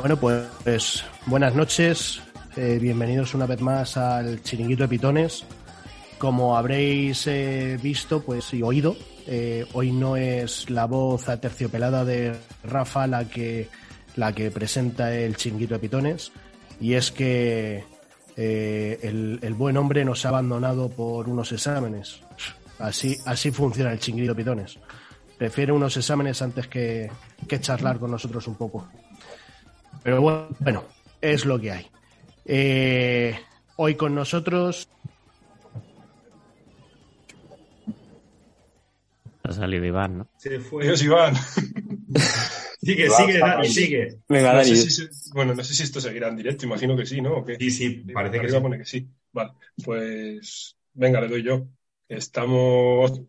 Bueno, pues buenas noches. Eh, bienvenidos una vez más al Chiringuito de Pitones. Como habréis eh, visto pues, y oído, eh, hoy no es la voz aterciopelada de Rafa la que, la que presenta el Chiringuito de Pitones. Y es que el, el, buen hombre nos ha abandonado por unos exámenes. Así, así funciona el Chiringuito de Pitones. Prefiere unos exámenes antes que, que charlar con nosotros un poco. Pero bueno, es lo que hay. Eh, hoy con nosotros. Ha salido Iván, ¿no? Se fue. Adiós, Iván. sigue, sigue, Dani, sigue. Venga, no Dani. sé si, bueno, no sé si esto seguirá en directo, imagino que sí, ¿no? ¿O qué? Sí, sí, parece que sí. pone que sí. Vale, pues venga, le doy yo. Estamos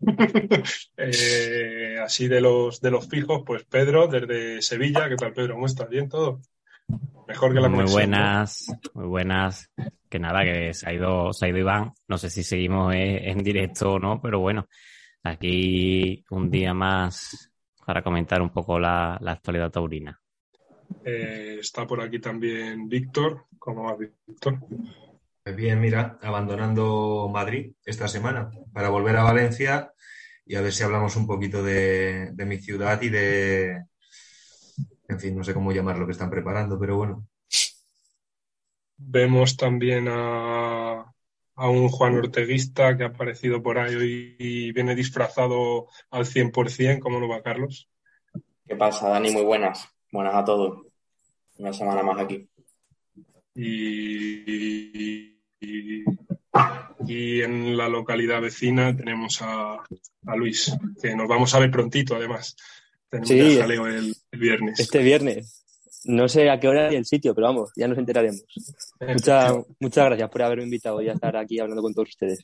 eh, así de los de los fijos, pues Pedro, desde Sevilla. ¿Qué tal, Pedro? ¿Cómo estás? ¿Bien todo? Mejor que la Muy conexión, ¿no? buenas, muy buenas. Que nada, que se ha ido, se ha ido Iván. No sé si seguimos eh, en directo o no, pero bueno, aquí un día más para comentar un poco la, la actualidad taurina. Eh, está por aquí también Víctor. ¿Cómo va, Víctor? Pues Bien, mira, abandonando Madrid esta semana para volver a Valencia y a ver si hablamos un poquito de, de mi ciudad y de, en fin, no sé cómo llamar lo que están preparando, pero bueno. Vemos también a, a un Juan Orteguista que ha aparecido por ahí hoy y viene disfrazado al 100%. ¿Cómo lo va, Carlos? ¿Qué pasa, Dani? Muy buenas. Buenas a todos. Una semana más aquí. Y, y, y en la localidad vecina tenemos a, a Luis, que nos vamos a ver prontito, además. Tenemos Sí. ya jaleo el, el viernes. Este viernes. No sé a qué hora ni el sitio, pero vamos, ya nos enteraremos. Muchas, Efectivamente. muchas gracias por haberme invitado y a estar aquí hablando con todos ustedes.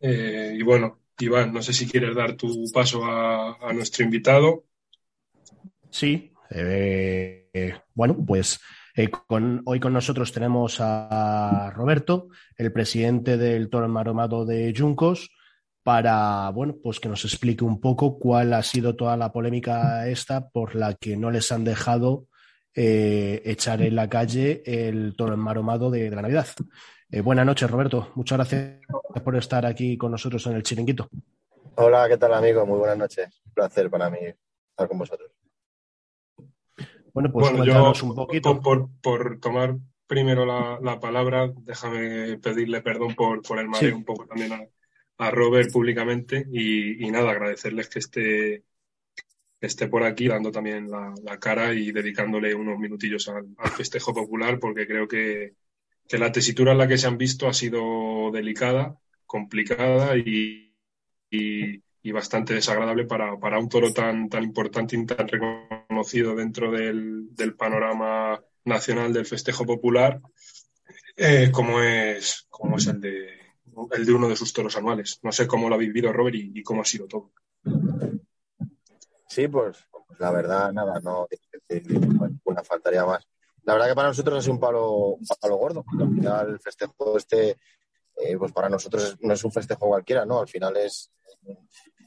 Eh, y bueno, Iván, no sé si quieres dar tu paso a, a nuestro invitado. Sí. eh, eh, bueno, pues eh, con, hoy con nosotros tenemos a Roberto, el presidente del Toro Maromado de Juncos, para bueno, pues que nos explique un poco cuál ha sido toda la polémica esta por la que no les han dejado eh, echar en la calle el Toro Maromado de, de la Navidad. Eh, buenas noches, Roberto. Muchas gracias por estar aquí con nosotros en el chiringuito. Hola, ¿qué tal amigo? Muy buenas noches. Un placer para mí estar con vosotros. Bueno, pues bueno, yo, un poquito. por, por, por tomar primero la, la, palabra, déjame pedirle perdón por, por el mareo Sí. un poco también a, a Robert públicamente y, nada, agradecerles que esté, esté por aquí dando también la, cara y dedicándole unos minutillos al, festejo popular porque creo que, que la tesitura en la que se han visto ha sido delicada, complicada y, y, y bastante desagradable para, para, un toro tan, tan importante y tan reconocido dentro del, del panorama nacional del festejo popular eh, como, es, como es el de, el de uno de sus toros anuales. No sé cómo lo ha vivido Robert y, cómo ha sido todo. Sí, pues, la verdad, nada, no bueno, una faltaría más. La verdad que para nosotros ha sido un palo, un palo gordo. Al final el festejo este, eh, pues para nosotros no es un festejo cualquiera, ¿no? Al final es,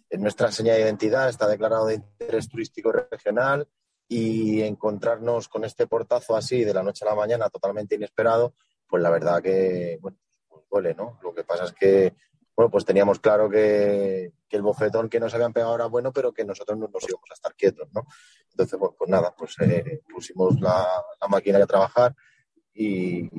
es nuestra seña de identidad, está declarado de interés turístico regional y encontrarnos con este portazo así de la noche a la mañana totalmente inesperado, pues la verdad que, bueno, Lo que pasa es que, bueno, pues teníamos claro que, el bofetón que nos habían pegado era bueno, pero que nosotros no nos íbamos a estar quietos, ¿no? Entonces, bueno, pues nada, pues eh, pusimos la, la, máquina a trabajar y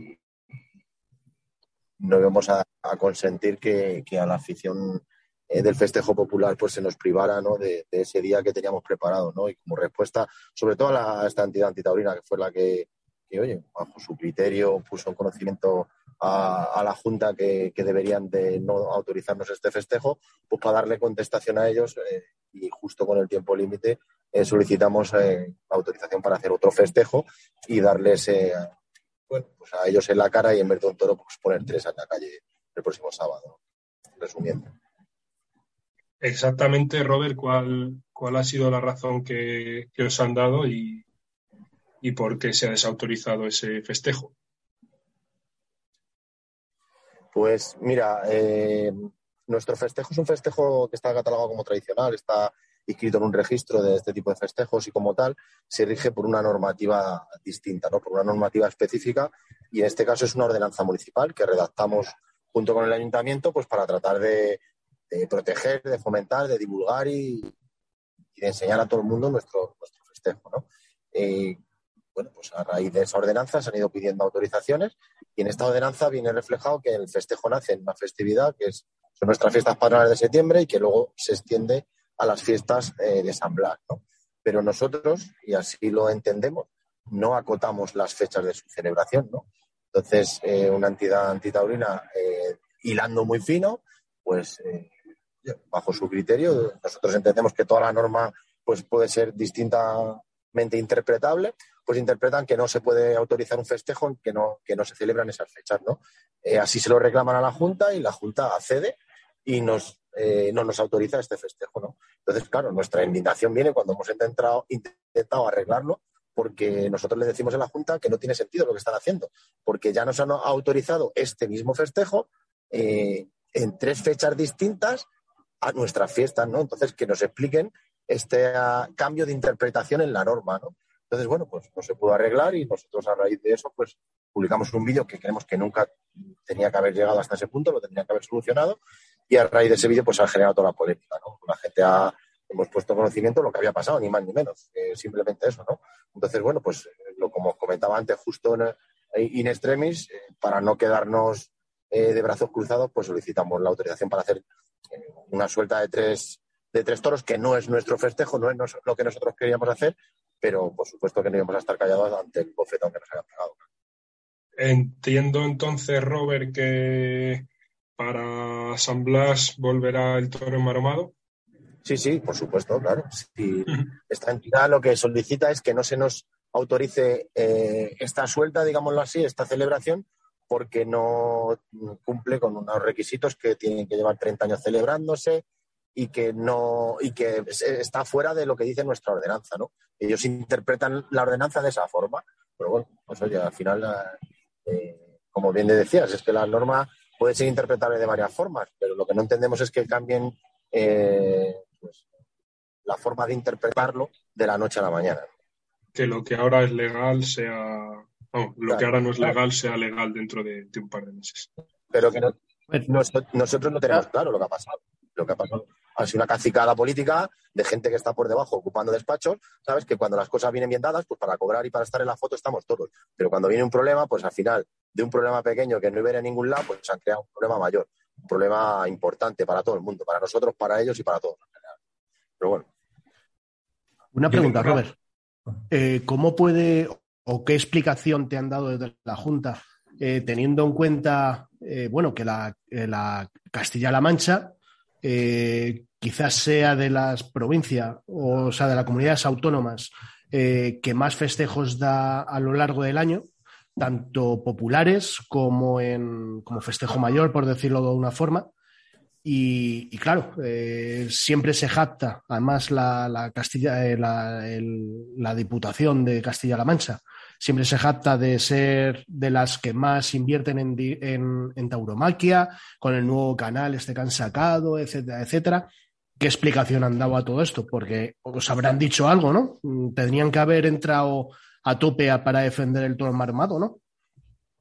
no íbamos a, consentir que, a la afición eh, del festejo popular pues se nos privara ¿no? de, de, ese día que teníamos preparado, ¿no? Y como respuesta, sobre todo a, la, a esta entidad antitaurina, que fue la que, que, oye, bajo su criterio puso en conocimiento a, la Junta que, que, deberían de no autorizarnos este festejo, pues para darle contestación a ellos eh, y justo con el tiempo límite eh, solicitamos eh, autorización para hacer otro festejo y darles bueno, pues a ellos en la cara y en vez de un toro pues poner tres en la calle el próximo sábado, resumiendo. Exactamente, Robert, ¿cuál, cuál ha sido la razón que, que os han dado y, y por qué se ha desautorizado ese festejo? Pues mira, eh, nuestro festejo es un festejo que está catalogado como tradicional, está inscrito en un registro de este tipo de festejos y como tal se rige por una normativa distinta, ¿no? por una normativa específica y en este caso es una ordenanza municipal que redactamos junto con el ayuntamiento pues para tratar de, proteger, de fomentar, de divulgar y, de enseñar a todo el mundo nuestro, nuestro festejo. ¿no? Eh, bueno, pues a raíz de esa ordenanza se han ido pidiendo autorizaciones y en esta ordenanza viene reflejado que el festejo nace en una festividad que es, son nuestras fiestas patronales de septiembre y que luego se extiende a las fiestas eh, de San Blas. Pero nosotros, y así lo entendemos, no acotamos las fechas de su celebración. ¿no? Entonces, eh, una entidad antitaurina eh, hilando muy fino, pues bajo su criterio, nosotros entendemos que toda la norma pues, puede ser distintamente interpretable pues interpretan que no se puede autorizar un festejo que no, que no se celebran esas fechas, ¿no? Eh, así se lo reclaman a la Junta y la Junta accede y nos, eh, no nos autoriza este festejo, ¿no? Entonces, claro, nuestra indignación viene cuando hemos intentado, intentado arreglarlo porque nosotros le decimos a la Junta que no tiene sentido lo que están haciendo, porque ya nos han autorizado este mismo festejo eh, en tres fechas distintas a nuestras fiestas, ¿no? Entonces, que nos expliquen este ah, cambio de interpretación en la norma, ¿no? Entonces, bueno, pues no se pudo arreglar y nosotros a raíz de eso, pues publicamos un vídeo que creemos que nunca tenía que haber llegado hasta ese punto, lo tendría que haber solucionado y a raíz de ese vídeo pues ha generado toda la polémica, ¿no? La gente ha, hemos puesto conocimiento de lo que había pasado, ni más ni menos, simplemente eso, ¿no? Entonces, bueno, pues lo como comentaba antes, justo en, in extremis, eh, para no quedarnos eh, de brazos cruzados, pues solicitamos la autorización para hacer eh, una suelta de tres de tres toros, que no es nuestro festejo, no es lo que nosotros queríamos hacer, pero por supuesto que no íbamos a estar callados ante el bofetón que nos habían pegado. Entiendo entonces, Robert, que para San Blas volverá el toro enmaromado. Sí, sí, por supuesto, claro. esta entidad lo que solicita es que no se nos autorice eh, esta suelta, digámoslo así, esta celebración, porque no cumple con unos requisitos que tienen que llevar 30 años celebrándose, y que no y que está fuera de lo que dice nuestra ordenanza, ¿no? Ellos interpretan la ordenanza de esa forma, pero bueno, pues oye, al final, eh, como bien decías, es que la norma puede ser interpretable de varias formas, pero lo que no entendemos es que cambien eh, pues, la forma de interpretarlo de la noche a la mañana. Que lo que ahora es legal sea, no, lo que ahora no es legal sea legal dentro de, un par de meses. Pero que nosotros no tenemos claro lo que ha pasado. Lo que ha pasado ha sido una cacicada política de gente que está por debajo ocupando despachos, ¿sabes? Que cuando las cosas vienen bien dadas, pues para cobrar y para estar en la foto estamos todos. Pero cuando viene un problema, pues al final de un problema pequeño que no iba a ningún lado, pues se han creado un problema mayor, un problema importante para todo el mundo, para nosotros, para ellos y para todos. Pero bueno. Una pregunta, Robert. Eh, ¿Cómo puede o qué explicación te han dado desde la Junta, eh, teniendo en cuenta, eh, bueno, que la, la Castilla-La Mancha eh, quizás sea de las provincias, o, sea, de las comunidades autónomas eh, que más festejos da a lo largo del año, tanto populares como en como festejo mayor, por decirlo de una forma. Y, claro, eh, siempre se jacta, además la, Castilla, la, la Diputación de Castilla-La Mancha, siempre se jacta de ser de las que más invierten en, tauromaquia, con el nuevo canal este que han sacado, etcétera, etcétera. ¿Qué explicación han dado a todo esto? Porque os habrán dicho algo, ¿no? Tendrían que haber entrado a tope para defender el toro armado, ¿no?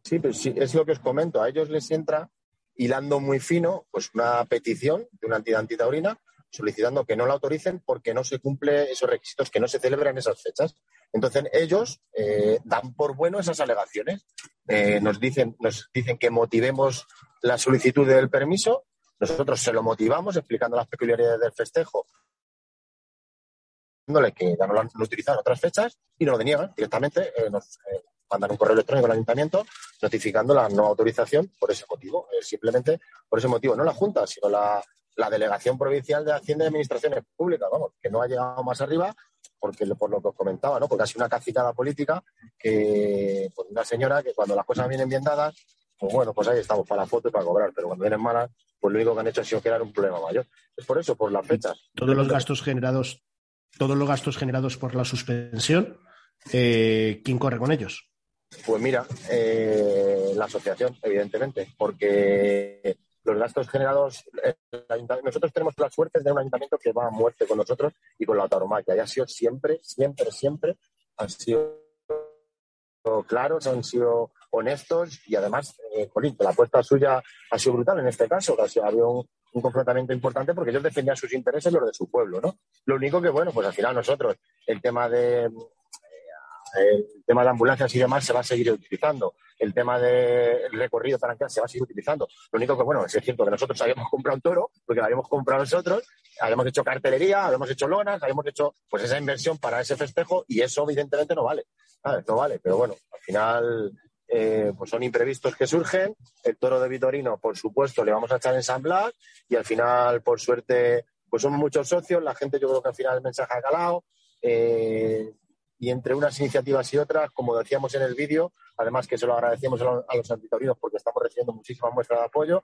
Sí, pues sí, es lo que os comento. A ellos les entra hilando muy fino, pues una petición de una entidad antitaurina solicitando que no la autoricen porque no se cumple esos requisitos, que no se celebran esas fechas. Entonces ellos eh, dan por bueno esas alegaciones. Eh, nos, dicen, nos dicen que motivemos la solicitud del permiso. Nosotros se lo motivamos explicando las peculiaridades del festejo, diciéndole que ya no lo han utilizado en otras fechas y nos lo deniegan directamente. Eh, nos mandan un correo electrónico al ayuntamiento notificando la no autorización por ese motivo. simplemente por ese motivo, no la Junta, sino la, la Delegación Provincial de Hacienda y Administraciones Públicas, vamos, que no ha llegado más arriba porque por lo que os comentaba, ¿no? Porque ha sido una cacitada política que, pues una señora que cuando las cosas vienen bien dadas, pues bueno, pues ahí estamos para la foto y para cobrar, pero cuando vienen malas, pues lo único que han hecho ha sido crear un problema mayor. Es por eso, por las fechas. Todos los gastos generados, todos los gastos generados por la suspensión, eh, ¿quién corre con ellos? Pues mira, eh, la asociación, evidentemente, porque los gastos generados, nosotros tenemos la suerte de un ayuntamiento que va a muerte con nosotros y con la tauromaquia. Y ha sido siempre, siempre, siempre, han sido claros, han sido honestos y además, eh, la apuesta suya ha sido brutal en este caso. Ha habido un, un confrontamiento importante porque ellos defendían sus intereses y los de su pueblo, ¿no? Lo único que, bueno, pues al final nosotros, el tema de el tema de ambulancias y demás se va a seguir utilizando. El tema del recorrido tranquilo se va a seguir utilizando. Lo único que, bueno, es cierto que nosotros habíamos comprado un toro, porque lo habíamos comprado nosotros, habíamos hecho cartelería, habíamos hecho lonas, habíamos hecho pues esa inversión para ese festejo y eso evidentemente no vale. No vale, pero bueno, al final eh, pues son imprevistos que surgen. El toro de Vitorino, por supuesto, le vamos a echar en San Blas y al final, por suerte, pues somos muchos socios. La gente, yo creo que al final el mensaje ha calado. Eh, y entre unas iniciativas y otras, como decíamos en el vídeo, además que se lo agradecemos a los antitorinos porque estamos recibiendo muchísima muestra de apoyo,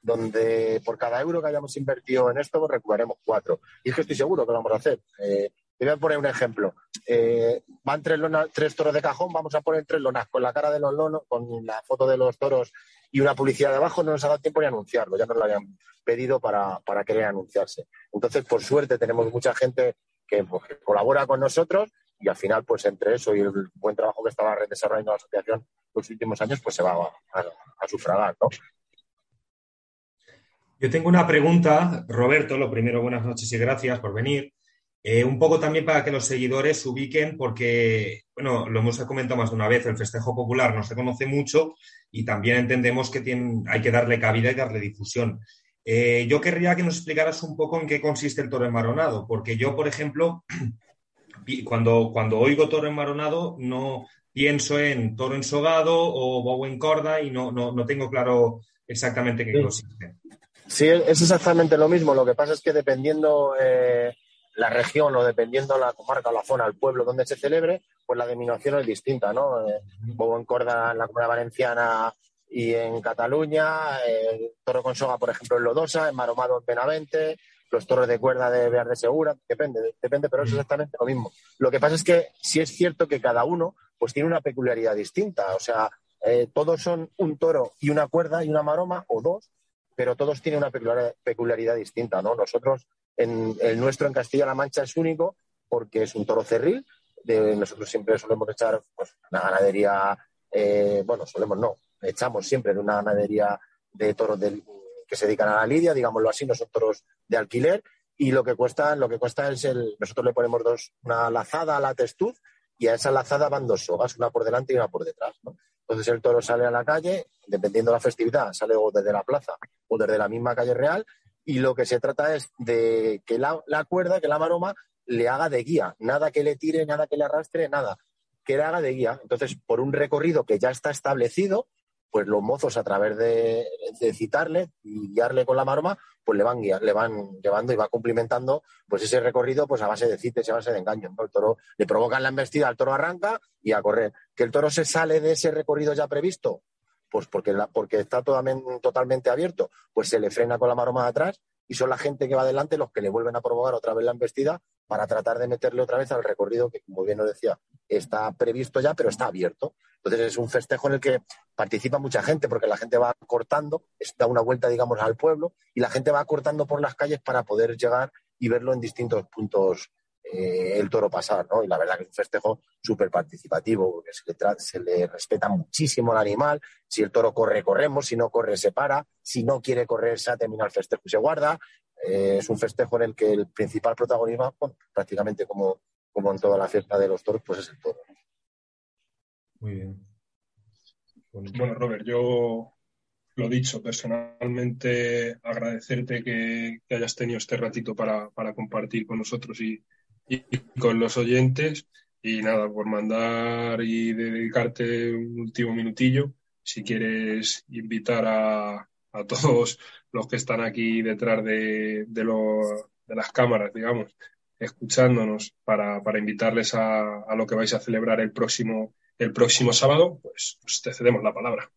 donde por cada euro que hayamos invertido en esto, recuperaremos cuatro. Y es que estoy seguro que lo vamos a hacer. Eh, te voy a poner un ejemplo. Eh, van tres, tres toros de cajón, vamos a poner tres lonas con la cara de los lonos, con la foto de los toros y una publicidad de abajo, no nos ha dado tiempo de anunciarlo, ya nos lo habían pedido para, para querer anunciarse. Entonces, por suerte, tenemos mucha gente que, pues, colabora con nosotros y al final, pues entre eso y el buen trabajo que estaba desarrollando la asociación los últimos años, pues se va a, sufragar, ¿no? Yo tengo una pregunta, Roberto, lo primero, buenas noches y gracias por venir. Eh, un poco también para que los seguidores se ubiquen, porque, bueno, lo hemos comentado más de una vez, el festejo popular no se conoce mucho y también entendemos que hay que darle cabida y darle difusión. Eh, yo querría que nos explicaras un poco en qué consiste el toro enmaronado, porque yo, por ejemplo, cuando, cuando oigo toro enmaronado, no pienso en toro ensogado o bobo en corda y no, no, tengo claro exactamente qué consiste. Sí, es exactamente lo mismo. Lo que pasa es que dependiendo eh, la región o dependiendo la comarca o la zona, el pueblo donde se celebre, pues la denominación es distinta, ¿no? Eh, bobo en corda en la comunidad valenciana y en Cataluña, eh, toro con soga, por ejemplo, en Lodosa, en Maromado en Benavente, los toros de cuerda de Bear de Segura, depende, depende, pero es exactamente lo mismo. Lo que pasa es que sí es cierto que cada uno pues tiene una peculiaridad distinta, o sea, eh, todos son un toro y una cuerda y una maroma, o dos, pero todos tienen una peculiaridad, distinta, ¿no? Nosotros, en, el nuestro en Castilla-La Mancha es único porque es un toro cerril, de, nosotros siempre solemos echar pues, una ganadería, eh, bueno, solemos no, echamos siempre de una ganadería de toros del, que se dedican a la lidia, digámoslo así, no son toros de alquiler, y lo que cuesta, lo que cuesta es el, nosotros le ponemos dos, una lazada a la testuz, y a esa lazada van dos sogas, una por delante y una por detrás. Entonces el toro sale a la calle, dependiendo de la festividad, sale o desde la plaza o desde la misma calle real, y lo que se trata es de que la, la cuerda, que la maroma, le haga de guía, nada que le tire, nada que le arrastre, nada, que le haga de guía. Entonces, por un recorrido que ya está establecido, pues los mozos a través de, citarle y guiarle con la maroma, pues le van, le van llevando y va cumplimentando pues ese recorrido pues a base de cites y a base de engaños. El toro le provocan la embestida, el toro arranca y a correr. ¿Que el toro se sale de ese recorrido ya previsto? Pues porque, porque está totalmente abierto, pues se le frena con la maroma atrás y son la gente que va adelante los que le vuelven a provocar otra vez la embestida para tratar de meterle otra vez al recorrido que, como bien os decía, está previsto ya, pero está abierto. Entonces es un festejo en el que participa mucha gente, porque la gente va cortando, da una vuelta, digamos, al pueblo, y la gente va cortando por las calles para poder llegar y verlo en distintos puntos eh, el toro pasar, ¿no? Y la verdad que es un festejo súper participativo, porque se le, se le, respeta muchísimo al animal. Si el toro corre, corremos, si no corre, se para, si no quiere correr, se ha terminado el festejo y se guarda. Eh, es un festejo en el que el principal protagonismo, prácticamente como, como en toda la fiesta de los toros, pues es el toro. Muy bien. Bueno, Robert, yo lo dicho, personalmente agradecerte que, hayas tenido este ratito para, para compartir con nosotros y, y, con los oyentes. Y nada, por mandar y dedicarte un último minutillo, si quieres invitar a, a todos los que están aquí detrás de, de, de las cámaras, digamos, escuchándonos para, para invitarles a, a, lo que vais a celebrar el próximo, el próximo sábado, pues, te cedemos la palabra.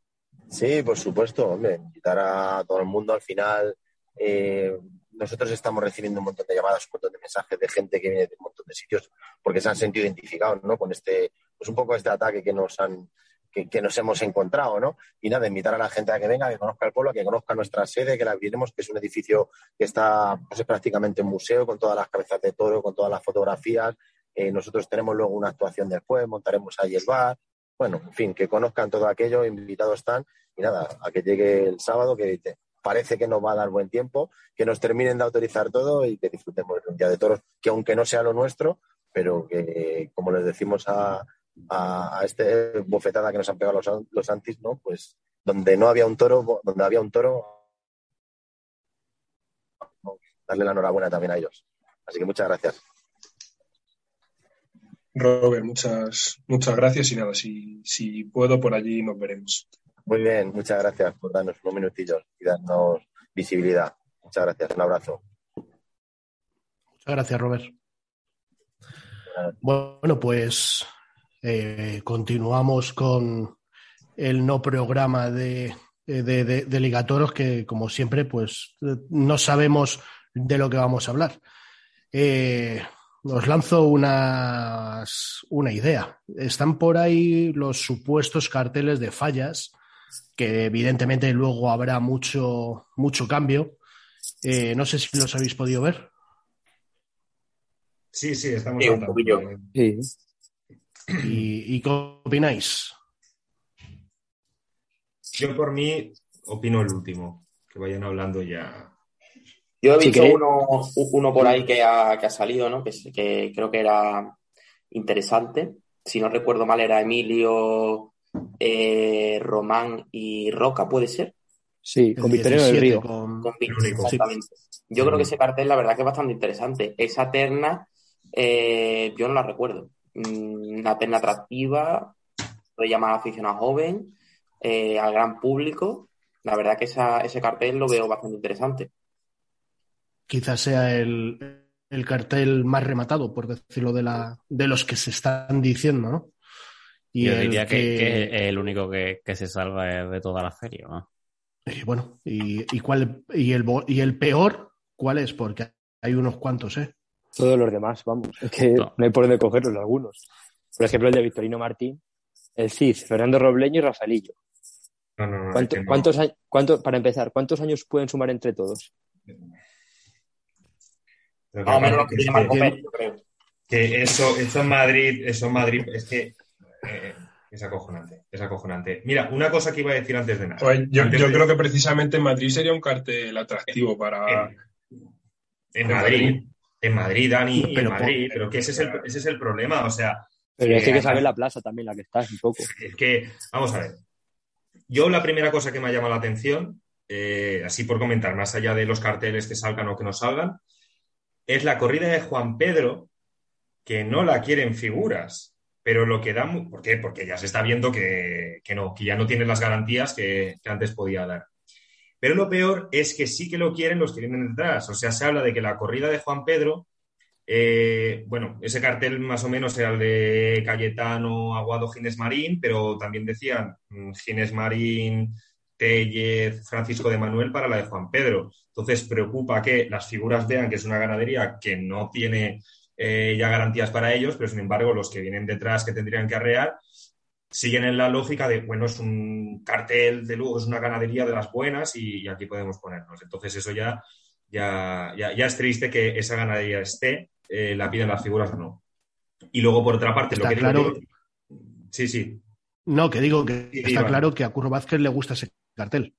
Sí, por supuesto, hombre, invitar a todo el mundo al final. Eh, nosotros estamos recibiendo un montón de llamadas, un montón de mensajes de gente que viene de un montón de sitios porque se han sentido identificados ¿no? con este, pues un poco este ataque que nos han, que, nos hemos encontrado, ¿no? Y nada, invitar a la gente a que venga, que conozca el pueblo, que conozca nuestra sede, que la abriremos, que es un edificio que está pues, prácticamente un museo, con todas las cabezas de toro, con todas las fotografías. Eh, nosotros tenemos luego una actuación después, montaremos ahí el bar. Bueno, en fin, que conozcan todo aquello, invitados están. Y nada, a que llegue el sábado, que parece que nos va a dar buen tiempo, que nos terminen de autorizar todo y que disfrutemos de un día de toros, que aunque no sea lo nuestro, pero que, como les decimos a, a, este bofetada que nos han pegado los, los antis, ¿no? Pues donde no había un toro, donde había un toro, darle la enhorabuena también a ellos. Así que muchas gracias. Robert, muchas, muchas gracias y nada, si, si puedo por allí nos veremos. Muy bien, muchas gracias por darnos unos minutillos y darnos visibilidad. Muchas gracias, un abrazo. Muchas gracias, Robert. Bueno, pues eh, continuamos con el no programa de, de, Ligatoros, que como siempre, pues no sabemos de lo que vamos a hablar. Eh, os lanzo una idea. Están por ahí los supuestos carteles de fallas, que evidentemente luego habrá mucho, mucho cambio. Eh, no sé si los habéis podido ver. Sí, sí, estamos sí, ¿Y, qué opináis? Yo por mí opino el último, que vayan hablando ya. Yo he visto uno, por ahí que ha, salido, ¿no? Que, creo que era interesante. Si no recuerdo mal, era Emilio, eh, Román y Roca, ¿puede ser? Sí, con Victorino del Río. Con, exactamente. Yo creo que ese cartel, la verdad, que es bastante interesante. Esa terna, eh, yo no la recuerdo. Mm, una pena atractiva, puede llamar a aficionado joven, eh, al gran público. La verdad que ese cartel lo veo bastante interesante. Quizás sea el, cartel más rematado, por decirlo de, la, de los que se están diciendo, ¿no? Y Yo diría que, es el único que, se salva de toda la feria, ¿no? Y bueno, y, cuál, y, el, y el peor, ¿cuál es? Porque hay unos cuantos, ¿eh? Todos los demás, vamos. Es que no, hay por dónde cogerlos algunos. Por ejemplo, el de Victorino Martín, el Cid, Fernando Robleño y Rafaelillo. No, no, no, ¿Cuántos, cuántos, para empezar, ¿cuántos años pueden sumar entre todos? Más o menos lo que, que, creo. Que eso, eso en Madrid, eso en Madrid, es que eh, es acojonante, es acojonante. Mira, una cosa que iba a decir antes de nada. Pues yo, creo que precisamente en Madrid sería un cartel atractivo para. En, Madrid, en Madrid, Dani, en Madrid, pero que ese es, el, ese es el problema, o sea... Pero es que hay que saber la plaza también, la que estás, un poco. Es que, vamos a ver, yo la primera cosa que me ha llamado la atención, eh, así por comentar, más allá de los carteles que salgan o que no salgan, es la corrida de Juan Pedro, que no la quieren figuras, pero lo que da... ¿Por qué? Porque ya se está viendo que, no, que ya no tiene las garantías que, que antes podía dar. Pero lo peor es que sí que lo quieren los que vienen detrás. O sea, se habla de que la corrida de Juan Pedro, eh, bueno, ese cartel más o menos era el de Cayetano, Aguado, Ginés Marín, pero también decían mm, Ginés Marín, Tellez, Francisco de Manuel para la de Juan Pedro. Entonces preocupa que las figuras vean que es una ganadería que no tiene eh, ya garantías para ellos, pero sin embargo los que vienen detrás que tendrían que arrear siguen en la lógica de, bueno, es un cartel de luego, es una ganadería de las buenas y, aquí podemos ponernos. Entonces eso ya, ya, ya, es triste que esa ganadería esté, eh, la piden las figuras o no. Y luego, por otra parte, lo que claro... Sí, sí. No, que digo que está claro que a Curro Vázquez le gusta ese cartel.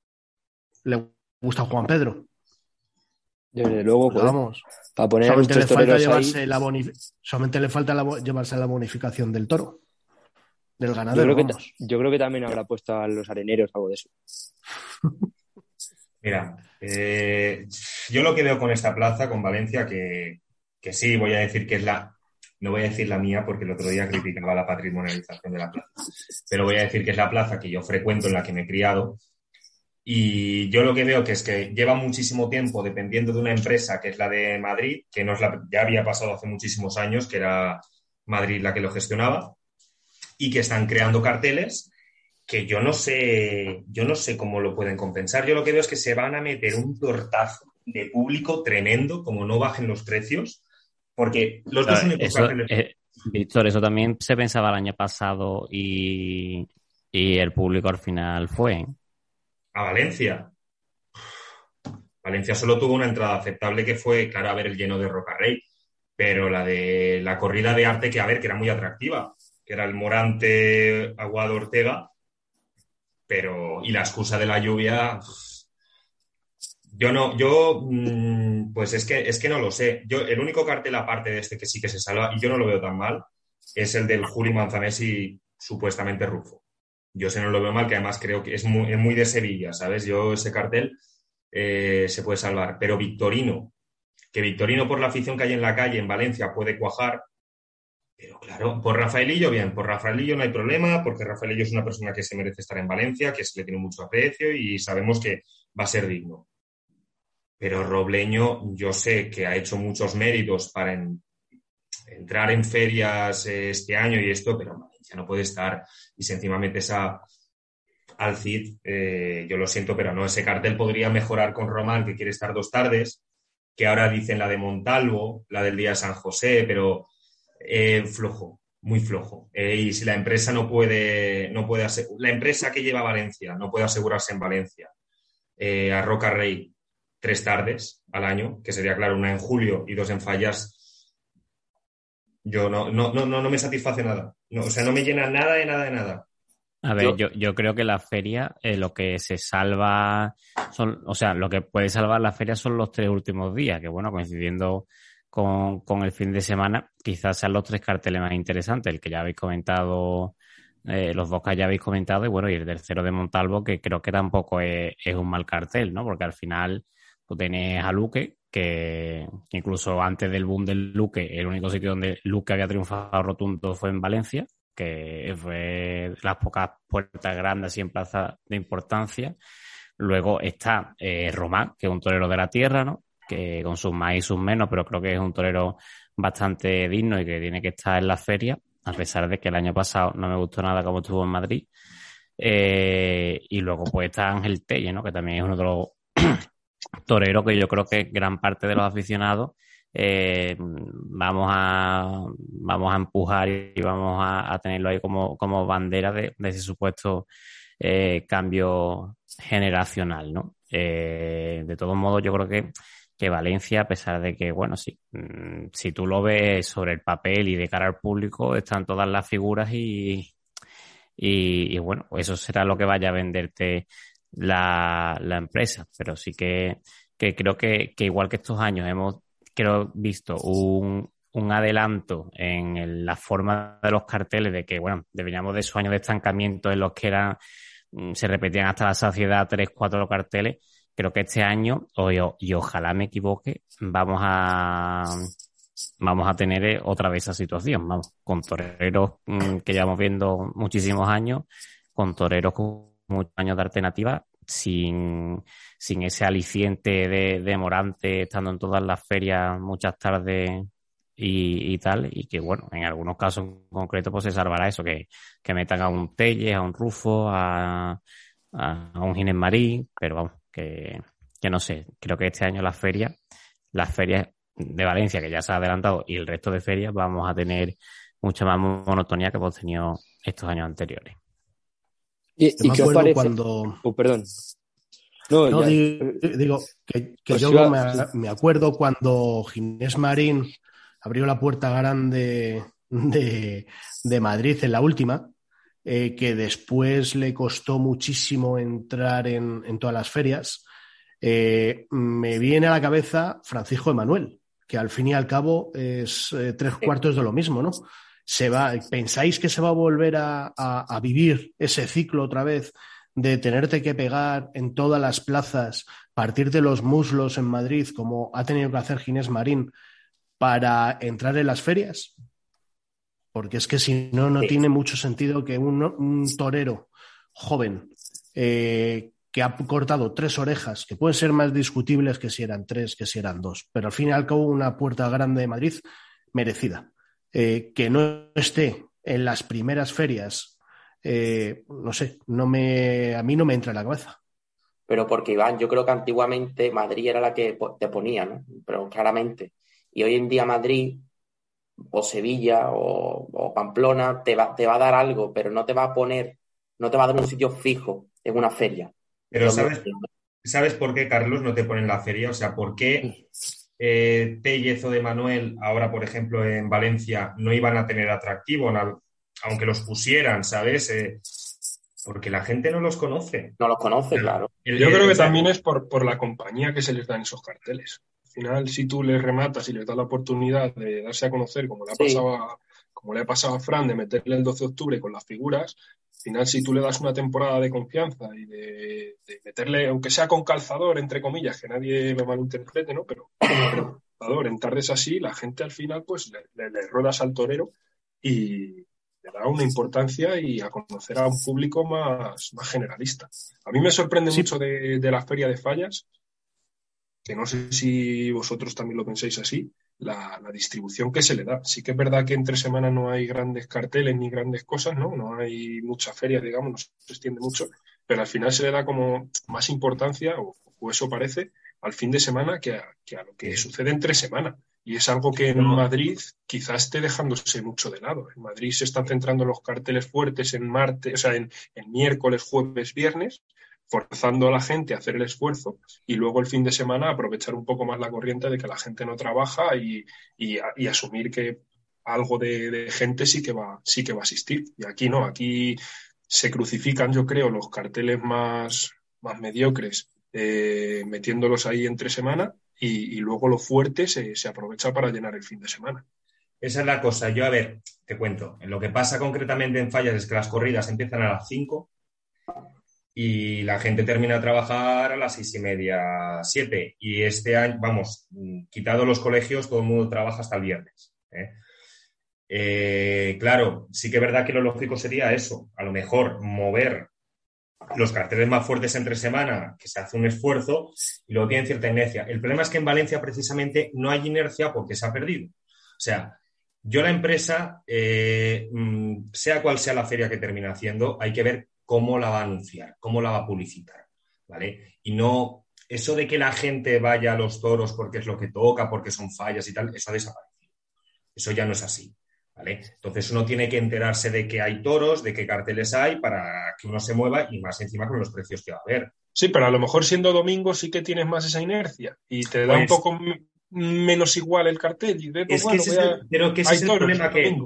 Le gusta Juan Pedro. Desde luego, pues, vamos. Para poner solamente, le falta llevarse la solamente le falta llevarse la bonificación del toro del ganadero. Yo creo, que, yo creo que también habrá puesto a los areneros algo de eso. Mira, eh, yo lo que veo con esta plaza, con Valencia, que, sí, voy a decir que es la, no voy a decir la mía porque el otro día criticaba la patrimonialización de la plaza, pero voy a decir que es la plaza que yo frecuento, en la que me he criado. Y yo lo que veo que es que lleva muchísimo tiempo dependiendo de una empresa que es la de Madrid, que no la, ya había pasado hace muchísimos años, que era Madrid la que lo gestionaba y que están creando carteles que yo no sé, yo no sé cómo lo pueden compensar. Yo lo que veo es que se van a meter un tortazo de público tremendo, como no bajen los precios, porque los dos únicos eso, carteles... Eh, Víctor, eso también se pensaba el año pasado y, Y el público al final fue. A Valencia. Valencia solo tuvo una entrada aceptable que fue, claro, a ver el lleno de Roca Rey, pero la de la corrida de arte, que a ver, que era muy atractiva, que era el Morante Aguado Ortega, pero, y la excusa de la lluvia, yo no, yo, mm, pues es que, es que no lo sé. Yo, el único cartel aparte de este que sí que se salva, y yo no lo veo tan mal, es el del Juli Manzanesi supuestamente Rufo. Yo ese no lo veo mal, que además creo que es muy, muy de Sevilla, ¿sabes? Yo ese cartel eh, se puede salvar. Pero Victorino, que Victorino por la afición que hay en la calle en Valencia puede cuajar, pero claro, por Rafaelillo, bien, por Rafaelillo no hay problema, porque Rafaelillo es una persona que se merece estar en Valencia, que se le tiene mucho aprecio y sabemos que va a ser digno. Pero Robleño, yo sé que ha hecho muchos méritos para entrar en ferias este año y esto, pero Valencia no puede estar. Y si encima metes al CID, eh, yo lo siento, pero no, ese cartel podría mejorar con Román, que quiere estar dos tardes, que ahora dicen la de Montalvo, la del día de San José, pero eh, flojo, muy flojo. Eh, y si la empresa no puede, no puede la empresa que lleva a Valencia no puede asegurarse en Valencia a Roca Rey tres tardes al año, que sería claro una en julio y dos en fallas, yo no, no, no, no, me satisface nada. No, o sea, no me llena nada de nada de nada. A ver, yo, yo, creo que la feria, eh, lo que se salva, son, o sea, lo que puede salvar la feria son los tres últimos días, que bueno, coincidiendo con, con el fin de semana, quizás sean los tres carteles más interesantes, el que ya habéis comentado, eh, los dos que ya habéis comentado, y bueno, y el tercero de Montalvo, que creo que tampoco es, es un mal cartel, ¿no? Porque al final tú tienes a Luque, que incluso antes del boom del Luque, el único sitio donde Luque había triunfado rotundo fue en Valencia, que fue las pocas puertas grandes y en plaza de importancia. Luego está eh, Román, que es un torero de la tierra, ¿no? Que con sus más y sus menos, pero creo que es un torero bastante digno y que tiene que estar en la feria, a pesar de que el año pasado no me gustó nada como estuvo en Madrid. Eh, y luego pues está Ángel Telle, ¿no? Que también es uno de los toreros que yo creo que gran parte de los aficionados eh, vamos a vamos a empujar y vamos a, tenerlo ahí como, como bandera de, ese supuesto eh, cambio generacional, ¿no? Eh, de todos modos, yo creo que, que Valencia, a pesar de que, bueno, sí, mm, si tú lo ves sobre el papel y de cara al público, están todas las figuras y, y, bueno, eso será lo que vaya a venderte la, la empresa. Pero sí que, que creo que, que igual que estos años hemos creo, visto un, un adelanto en la forma de los carteles de que, bueno, deberíamos de esos años de estancamiento en los que eran, mm, se repetían hasta la saciedad tres, cuatro carteles. Creo que este año, y ojalá me equivoque, vamos a, vamos a tener eh, otra vez esa situación, vamos, con toreros mm, que llevamos viendo muchísimos años, con toreros con muchos años de alternativa sin, sin ese aliciente de, de, Morante estando en todas las ferias muchas tardes y, y, tal, y que bueno, en algunos casos en concreto pues se salvará eso, que, que metan a un Telle, a un Rufo, a, a, un Ginés Marín, pero vamos, que, que no sé, creo que este año las ferias, las ferias de Valencia, que ya se ha adelantado, y el resto de ferias vamos a tener mucha más monotonía que hemos tenido estos años anteriores. ¿Y, qué os parece? Cuando... Oh, perdón. No, digo, que, pues yo me, acuerdo cuando Ginés Marín abrió la puerta grande de, de Madrid en la última, eh, que después le costó muchísimo entrar en, en todas las ferias. Eh, me viene a la cabeza Francisco Emanuel, que al fin y al cabo es eh, tres cuartos de lo mismo, ¿no? Se va, ¿pensáis que se va a volver a, vivir ese ciclo otra vez de tenerte que pegar en todas las plazas, partir de los muslos en Madrid, como ha tenido que hacer Ginés Marín, para entrar en las ferias? Porque es que si no, no tiene mucho sentido que un, torero joven eh, que ha cortado tres orejas, que pueden ser más discutibles que si eran tres, que si eran dos, pero al fin y al cabo una puerta grande de Madrid merecida. Eh, que no esté en las primeras ferias, eh, no sé, no me, a mí no me entra en la cabeza. Pero porque Iván, yo creo que antiguamente Madrid era la que te ponía, ¿no? Pero claramente. Y hoy en día Madrid o Sevilla o, Pamplona te va, te va a dar algo, pero no te va a poner no te va a dar un sitio fijo en una feria. Pero ¿sabes, ¿sabes por qué, Carlos, no te ponen la feria? O sea, ¿por qué eh, Tellez o de Manuel, ahora, por ejemplo, en Valencia, no iban a tener atractivo, aunque los pusieran, ¿sabes? Eh, porque la gente no los conoce. No los conoce, claro. Yo creo que también es por, por la compañía que se les dan esos carteles. Al final, si tú les rematas y les das la oportunidad de darse a conocer, como le ha pasado a, como le ha pasado a Fran, de meterle el 12 de octubre con las figuras, final, si tú le das una temporada de confianza y de, meterle, aunque sea con calzador, entre comillas, que nadie me malinterprete, ¿no? Pero calzador, en tardes así, la gente al final, pues le, le, ruedas al torero y, le da una importancia y a conocer a un público más, más generalista. A mí me sorprende mucho de, la feria de fallas, que no sé si vosotros también lo pensáis así, la, distribución que se le da. Sí que es verdad que entre semanas no hay grandes carteles ni grandes cosas, ¿no? No hay mucha feria, digamos, no se extiende mucho, pero al final se le da como más importancia, o, eso parece, al fin de semana que a, que a lo que sucede entre semanas. Y es algo que en Madrid quizás esté dejándose mucho de lado. En Madrid se están centrando los carteles fuertes en martes, o sea, en, miércoles, jueves, viernes, forzando a la gente a hacer el esfuerzo y luego el fin de semana aprovechar un poco más la corriente de que la gente no trabaja y, asumir que algo de, gente sí que va, sí que va a asistir. Y aquí no, aquí se crucifican, yo creo, los carteles más, más mediocres, eh, metiéndolos ahí entre semana y, luego lo fuerte se, aprovecha para llenar el fin de semana. Esa es la cosa. Yo, a ver, te cuento. Lo que pasa concretamente en fallas es que las corridas empiezan a las 5 y la gente termina a trabajar a las seis y media, siete. Y este año, vamos, quitado los colegios, todo el mundo trabaja hasta el viernes. ¿eh? Eh, claro, sí que es verdad que lo lógico sería eso, a lo mejor mover los carteles más fuertes entre semana, que se hace un esfuerzo y luego tienen cierta inercia. El problema es que en Valencia precisamente no hay inercia porque se ha perdido. O sea, yo la empresa, eh, mm, sea cual sea la feria que termine haciendo, hay que ver cómo la va a anunciar, cómo la va a publicitar, ¿vale? Y no eso de que la gente vaya a los toros porque es lo que toca, porque son fallas y tal, eso ha desaparecido. Eso ya no es así. Entonces uno tiene que enterarse de que hay toros, de qué carteles hay para que uno se mueva y más encima con los precios que va a haber. Sí, pero a lo mejor siendo domingo sí que tienes más esa inercia y te da un pues poco menos igual el cartel. Y pues es que ese pero que ese es el problema que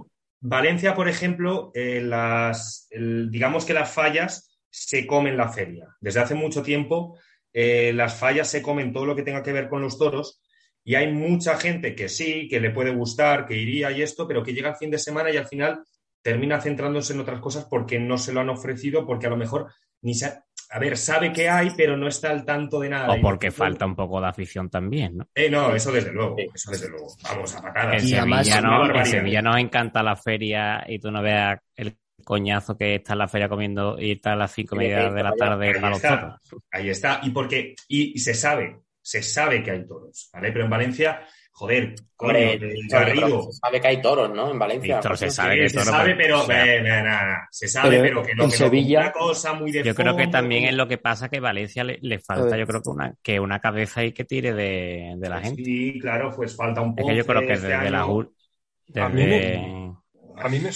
Valencia, por ejemplo, eh, las, digamos que las fallas se comen la feria. Desde hace mucho tiempo eh, las fallas se comen todo lo que tenga que ver con los toros y hay mucha gente que sí, que le puede gustar, que iría y esto, pero que llega el fin de semana y al final termina centrándose en otras cosas porque no se lo han ofrecido, porque a lo mejor ni se, a ver, sabe que hay, pero no está al tanto de nada. O porque falta un poco de afición también, ¿no? Eh, no, eso desde luego, eso desde luego. Vamos a patadas. En Sevilla, no, en Sevilla nos encanta la feria y tú no veas el coñazo que está en la feria comiendo y está a las cinco y media de la tarde ahí está, ahí está, y porque, y se sabe, se sabe que hay toros, ¿vale? Pero en Valencia, joder, coño, Garrido. Se sabe que hay toros, ¿no? En Valencia. se sabe que hay toros. Se sabe, pero, se sabe, pero, que no. En Sevilla. Una cosa muy de yo creo que también es lo que pasa que a Valencia le, falta, yo creo que una, que una cabeza ahí que tire de, de la gente. Sí, claro, pues falta un poco. Es que yo creo que este desde la desde... A mí me, a mí me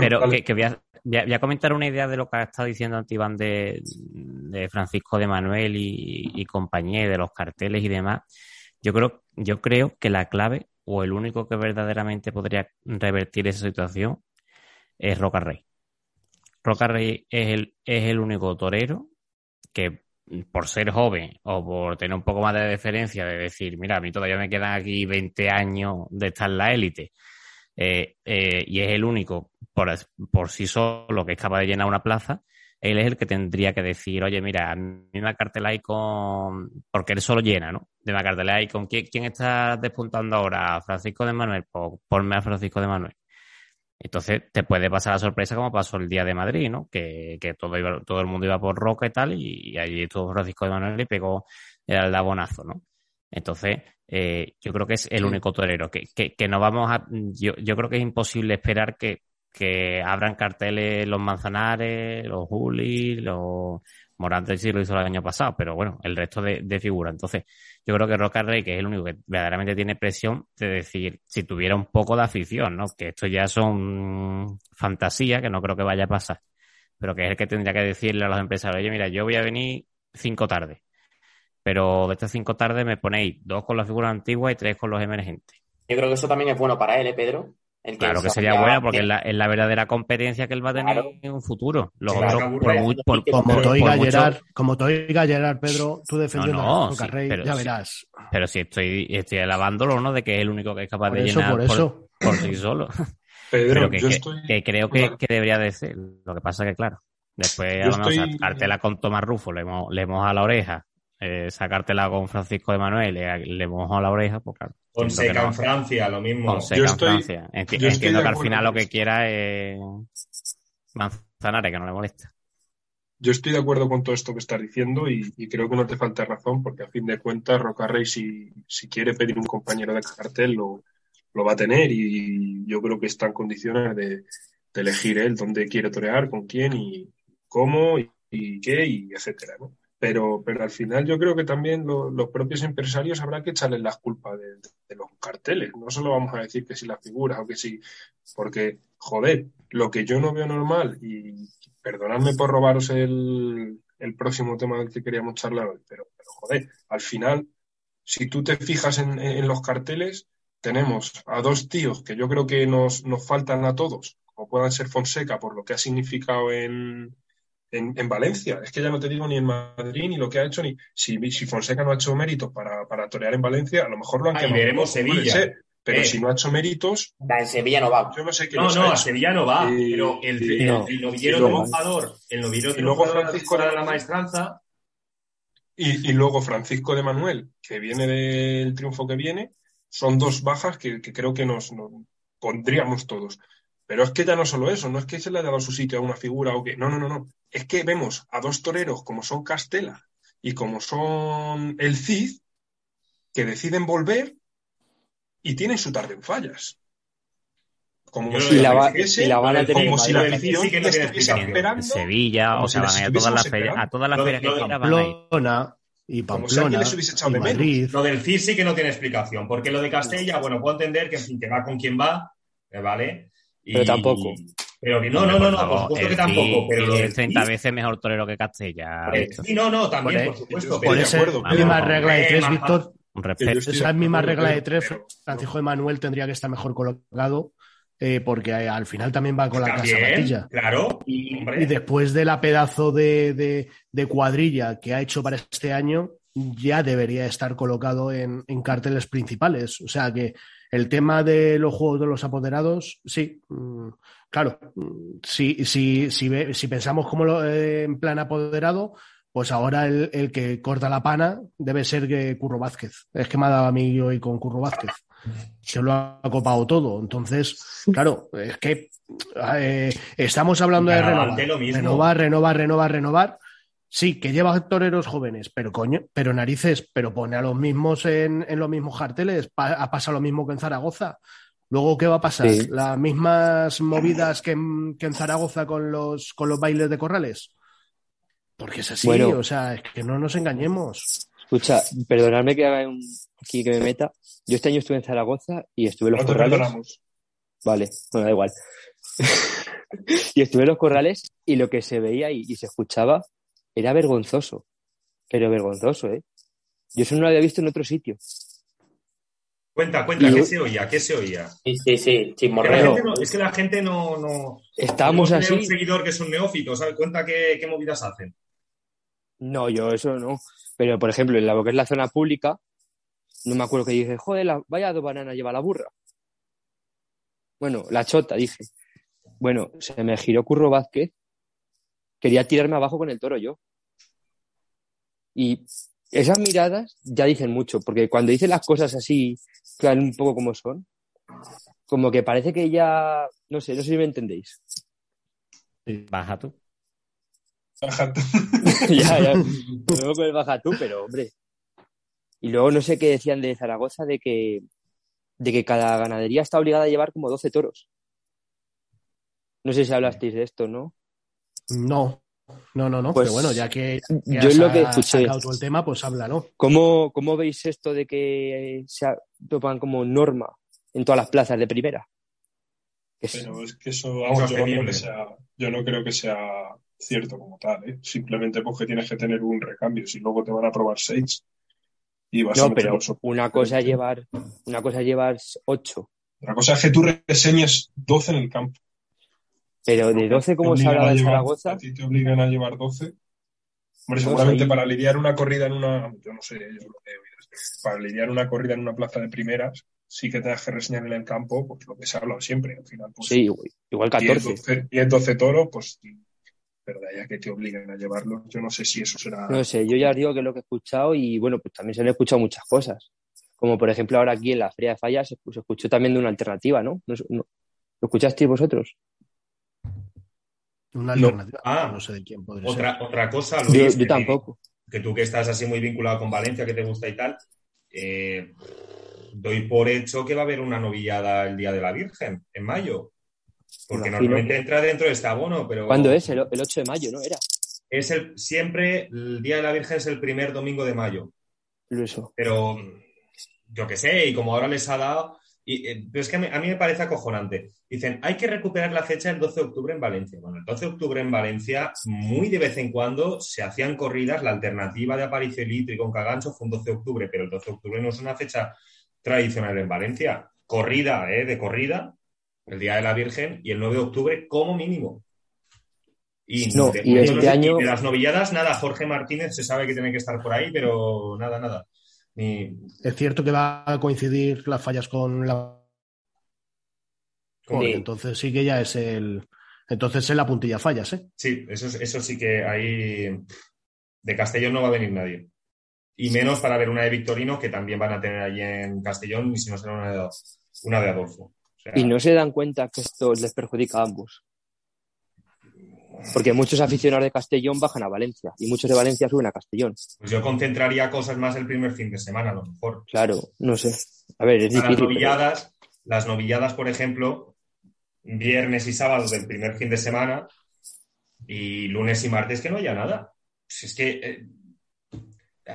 Pero que, voy, a, voy, a, comentar una idea de lo que ha estado diciendo Antibán de, de Francisco de Manuel y, y compañía, de los carteles y demás. Yo creo, yo creo que la clave o el único que verdaderamente podría revertir esa situación es Roca Rey. Roca Rey es el, es el único torero que por ser joven o por tener un poco más de deferencia de decir, mira, a mí todavía me quedan aquí 20 años de estar en la élite eh, eh, y es el único por, por sí solo que es capaz de llenar una plaza, él es el que tendría que decir, oye, mira, a mí me con, porque él solo llena, ¿no? De me carteláis con quién, quién está despuntando ahora, Francisco de Manuel, pues ponme a Francisco de Manuel. Entonces te puede pasar la sorpresa como pasó el día de Madrid, ¿no? Que, que todo, iba, todo el mundo iba por Roca y tal, y, allí estuvo Francisco de Manuel y pegó el aldabonazo, ¿no? Entonces, eh, yo creo que es el único torero que, que, que no vamos a. Yo, yo creo que es imposible esperar que, que abran carteles los Manzanares, los Juli, los Morantes sí lo hizo el año pasado, pero bueno, el resto de, figuras. Entonces, yo creo que Roca Rey, que es el único que verdaderamente tiene presión de decir, si tuviera un poco de afición, ¿no? Que esto ya son fantasías, que no creo que vaya a pasar. pero que es el que tendría que decirle a los empresarios, oye, mira, yo voy a venir cinco tardes, pero de estas cinco tardes me ponéis dos con la figura antigua y tres con los emergentes. Yo creo que eso también es bueno para él, ¿eh, Pedro? Claro que sería bueno porque es la, verdadera competencia que él va a tener en un futuro. Los otros, como te oiga Gerard, como te oiga Gerard, Pedro, tú defendiendo no, a Rey, ya verás. pero si estoy, estoy alabándolo, ¿no? De que es el único que es capaz de llenar por, sí solo. pero que, creo que, debería de ser. Lo que pasa que, claro, después a lo mejor sacártela con Tomás Rufo, le, le moja la oreja, eh, sacártela con Francisco de Manuel, le, le moja la oreja, pues claro. Fonseca en Francia, lo mismo. Fonseca en Francia. Entiendo que al final lo que quiera es Manzanares, que no le molesta. Yo estoy de acuerdo con todo esto que estás diciendo y, creo que no te falta razón porque a fin de cuentas Rocarrey si, si quiere pedir un compañero de cartel lo, lo va a tener y yo creo que está en condiciones de, elegir él dónde quiere torear, con quién y cómo y, y qué y etcétera, ¿no? Pero, pero al final yo creo que también los propios empresarios habrá que echarles las culpas de, los carteles. No solo vamos a decir que si las figuras o que si, porque, joder, lo que yo no veo normal, y perdonadme por robaros el, próximo tema del que queríamos charlar hoy, pero, joder, al final, si tú te fijas en, los carteles, tenemos a dos tíos que yo creo que nos, nos faltan a todos, como puedan ser Fonseca por lo que ha significado en, en, Valencia. Es que ya no te digo ni en Madrid ni lo que ha hecho, ni si, si Fonseca no ha hecho méritos para, para torear en Valencia, a lo mejor lo han quemado. veremos Sevilla. pero eh. si no ha hecho méritos. En Sevilla no va. Yo no sé qué No, no, a Sevilla no va. pero el, el, novillero triunfador, el novillero y luego Francisco de la maestranza. Y, y, luego Francisco de Manuel, que viene del triunfo que viene, son dos bajas que, que creo que nos, nos, pondríamos todos. Pero es que ya no solo eso, no es que se le haya dado su sitio a una figura o que. No, no, no, no. Es que vemos a dos toreros como son Castela y como son el Cid, que deciden volver y tienen su tarde en fallas. Como si la, van a tener como si la afición que no estuviese esperando. Sevilla, o sea, van a, todas las ferias, a todas las ferias que quieran Pamplona y Pamplona, y Madrid. Lo del Cid sí que no tiene explicación, porque lo de Castella, bueno, puedo entender que, en fin, que va con quien va, ¿vale? Pero tampoco. Pero no, no, no, no, por supuesto que tampoco. Pero es 30 veces mejor torero que Castella. Sí, no, no, también, por, supuesto. Por esa misma regla de tres, Víctor. Esa misma regla de tres, Francisco de Manuel tendría que estar mejor colocado. Eh, porque al final también va con la casa. Claro. Y, y, después de la pedazo de, de, de, cuadrilla que ha hecho para este año, ya debería estar colocado en, en carteles principales. O sea que el tema de los juegos de los apoderados, sí, mm, claro, mm, si, si, si, si pensamos como lo, eh, en plan apoderado, pues ahora el, que corta la pana debe ser que Curro Vázquez. Es que me ha dado a mí hoy con Curro Vázquez. Se lo ha copado todo. Entonces, claro, es que eh, estamos hablando de renovar, renovar, renovar, renovar, renovar. Sí, que lleva toreros jóvenes, pero coño, pero narices, pero pone a los mismos en, los mismos carteles, ha pasado lo mismo que en Zaragoza. Luego, ¿qué va a pasar? ¿Las mismas movidas que en, Zaragoza con los, con los bailes de corrales? Porque es así, o sea, es que no nos engañemos. Escucha, perdonadme que haga un, aquí que me meta. Yo este año estuve en Zaragoza y estuve en los corrales. Vale, bueno, da igual. y estuve en los corrales y lo que se veía y se escuchaba era vergonzoso, pero vergonzoso, ¿eh? Yo eso no lo había visto en otro sitio. Cuenta, cuenta, ¿qué se oía? ¿Qué se oía? Sí, sí, sí, es que la gente no... no Estábamos así... un seguidor que es un neófito, ¿sabes? Cuenta qué, qué, movidas hacen. No, yo eso no. Pero, por ejemplo, en lo que es la zona pública, no me acuerdo que dije, joder, vaya dos bananas lleva la burra. Bueno, la chota, dije. Bueno, se me giró Curro Vázquez quería tirarme abajo con el toro yo. Y esas miradas ya dicen mucho, porque cuando dicen las cosas así, claro, un poco como son, como que parece que ya, no sé, no sé si me entendéis. Baja tú. Baja tú. ya, ya. Luego con el baja tú, pero hombre. Y luego no sé qué decían de Zaragoza de que, de que cada ganadería está obligada a llevar como 12 toros. No sé si hablasteis de esto, ¿no? No, no, no, no, pero pues bueno, ya que, yo lo que escuché, todo el tema, pues háblalo. ¿Cómo, ¿Cómo veis esto de que se topan como norma en todas las plazas de primera? Pero es que eso, vamos, yo, no creo que sea, yo no creo que sea cierto como tal, ¿eh? Simplemente porque tienes que tener un recambio, si luego te van a probar seis y vas no, pero una cosa es llevar, una cosa es llevar ocho. La cosa es que tú reseñas 12 en el campo. Pero de 12, ¿cómo se habla de Zaragoza? A ti te obligan a llevar 12. Hombre, seguramente para lidiar una corrida en una. Yo no sé, yo lo he oído. Para lidiar una corrida en una plaza de primeras, sí que tengas que reseñar en el campo, pues lo que se ha hablado siempre. Al final, pues, sí, igual 14. 10, 12, toros, pues. Pero de allá que te obligan a llevarlo, yo no sé si eso será. No sé, yo ya digo que es lo que he escuchado y bueno, pues también se han escuchado muchas cosas. Como por ejemplo ahora aquí en la Feria de Fallas se escuchó también de una alternativa. ¿No, ¿Lo escuchasteis vosotros? Una alternativa. Ah, no sé de quién podría otra, ser. Otra cosa, Luis, yo, tampoco. Que tú que estás así muy vinculado con Valencia, que te gusta y tal, eh, doy por hecho que va a haber una novillada el Día de la Virgen, en mayo. Porque normalmente entra dentro de este abono, pero... ¿Cuándo es? El, 8 de mayo, ¿no? Era. Es el, siempre, el Día de la Virgen es el primer domingo de mayo. Eso. Pero yo qué sé, y como ahora les ha dado, y, eh, pero es que a mí, me parece acojonante. Dicen, hay que recuperar la fecha del 12 de octubre en Valencia. Bueno, el 12 de octubre en Valencia, muy de vez en cuando se hacían corridas. La alternativa de Aparicio Litri con Cagancho fue un 12 de octubre, pero el 12 de octubre no es una fecha tradicional en Valencia. Corrida, ¿eh? De corrida, el Día de la Virgen y el 9 de octubre como mínimo. Y, no, y este año... de las novilladas, nada, Jorge Martínez se sabe que tiene que estar por ahí, pero nada, nada. Es cierto que va a coincidir las fallas con la. Entonces sí que ya es el. Entonces es la puntilla fallas, ¿eh? Sí, eso, eso sí que ahí. De Castellón no va a venir nadie. Y menos para ver una de Victorino, que también van a tener allí en Castellón, y si no será una de, una de Adolfo. y no se dan cuenta que esto les perjudica a ambos. Porque muchos aficionados de Castellón bajan a Valencia y muchos de Valencia suben a Castellón. Pues yo concentraría cosas más el primer fin de semana, a lo mejor. Claro, no sé. A ver, es difícil. Las novilladas, las novilladas, por ejemplo, viernes y sábado del primer fin de semana y lunes y martes que no haya nada. Pues es que, eh,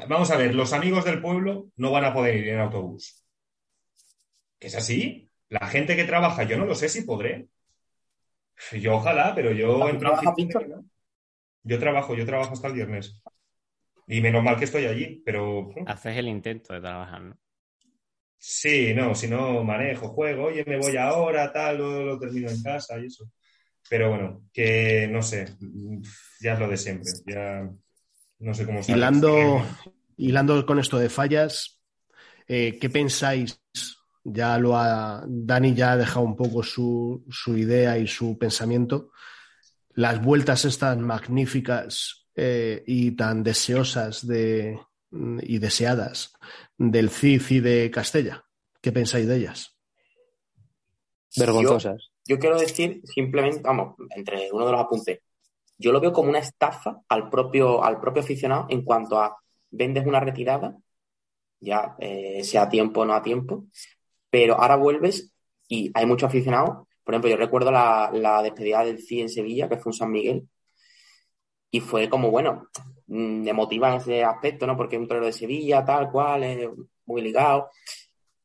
vamos a ver, los amigos del pueblo no van a poder ir en autobús. ¿Es así? La gente que trabaja, yo no lo sé si podré. Yo ojalá, pero yo en principio, Yo trabajo, yo trabajo hasta el viernes. Y menos mal que estoy allí, pero. Haces el intento de trabajar, ¿no? Sí, no, si no manejo, juego, oye, me voy ahora, tal, lo, termino en casa y eso. Pero bueno, que no sé, ya es lo de siempre, ya no sé cómo Hilando, hilando con esto de fallas, eh, ¿qué pensáis ya lo ha, Dani ya ha dejado un poco su, idea y su pensamiento. Las vueltas estas magníficas eh, y tan deseosas de, y deseadas del CID y de Castella. ¿Qué pensáis de ellas? Vergonzosas. Yo, quiero decir simplemente, vamos, entre uno de los apuntes, yo lo veo como una estafa al propio, al propio aficionado en cuanto a vendes una retirada, ya eh, sea a tiempo o no a tiempo, pero ahora vuelves y hay muchos aficionados. Por ejemplo, yo recuerdo la, despedida del CI en Sevilla, que fue un San Miguel, y fue como, bueno, mm, emotiva en ese aspecto, ¿no? Porque es un torero de Sevilla, tal cual, es muy ligado.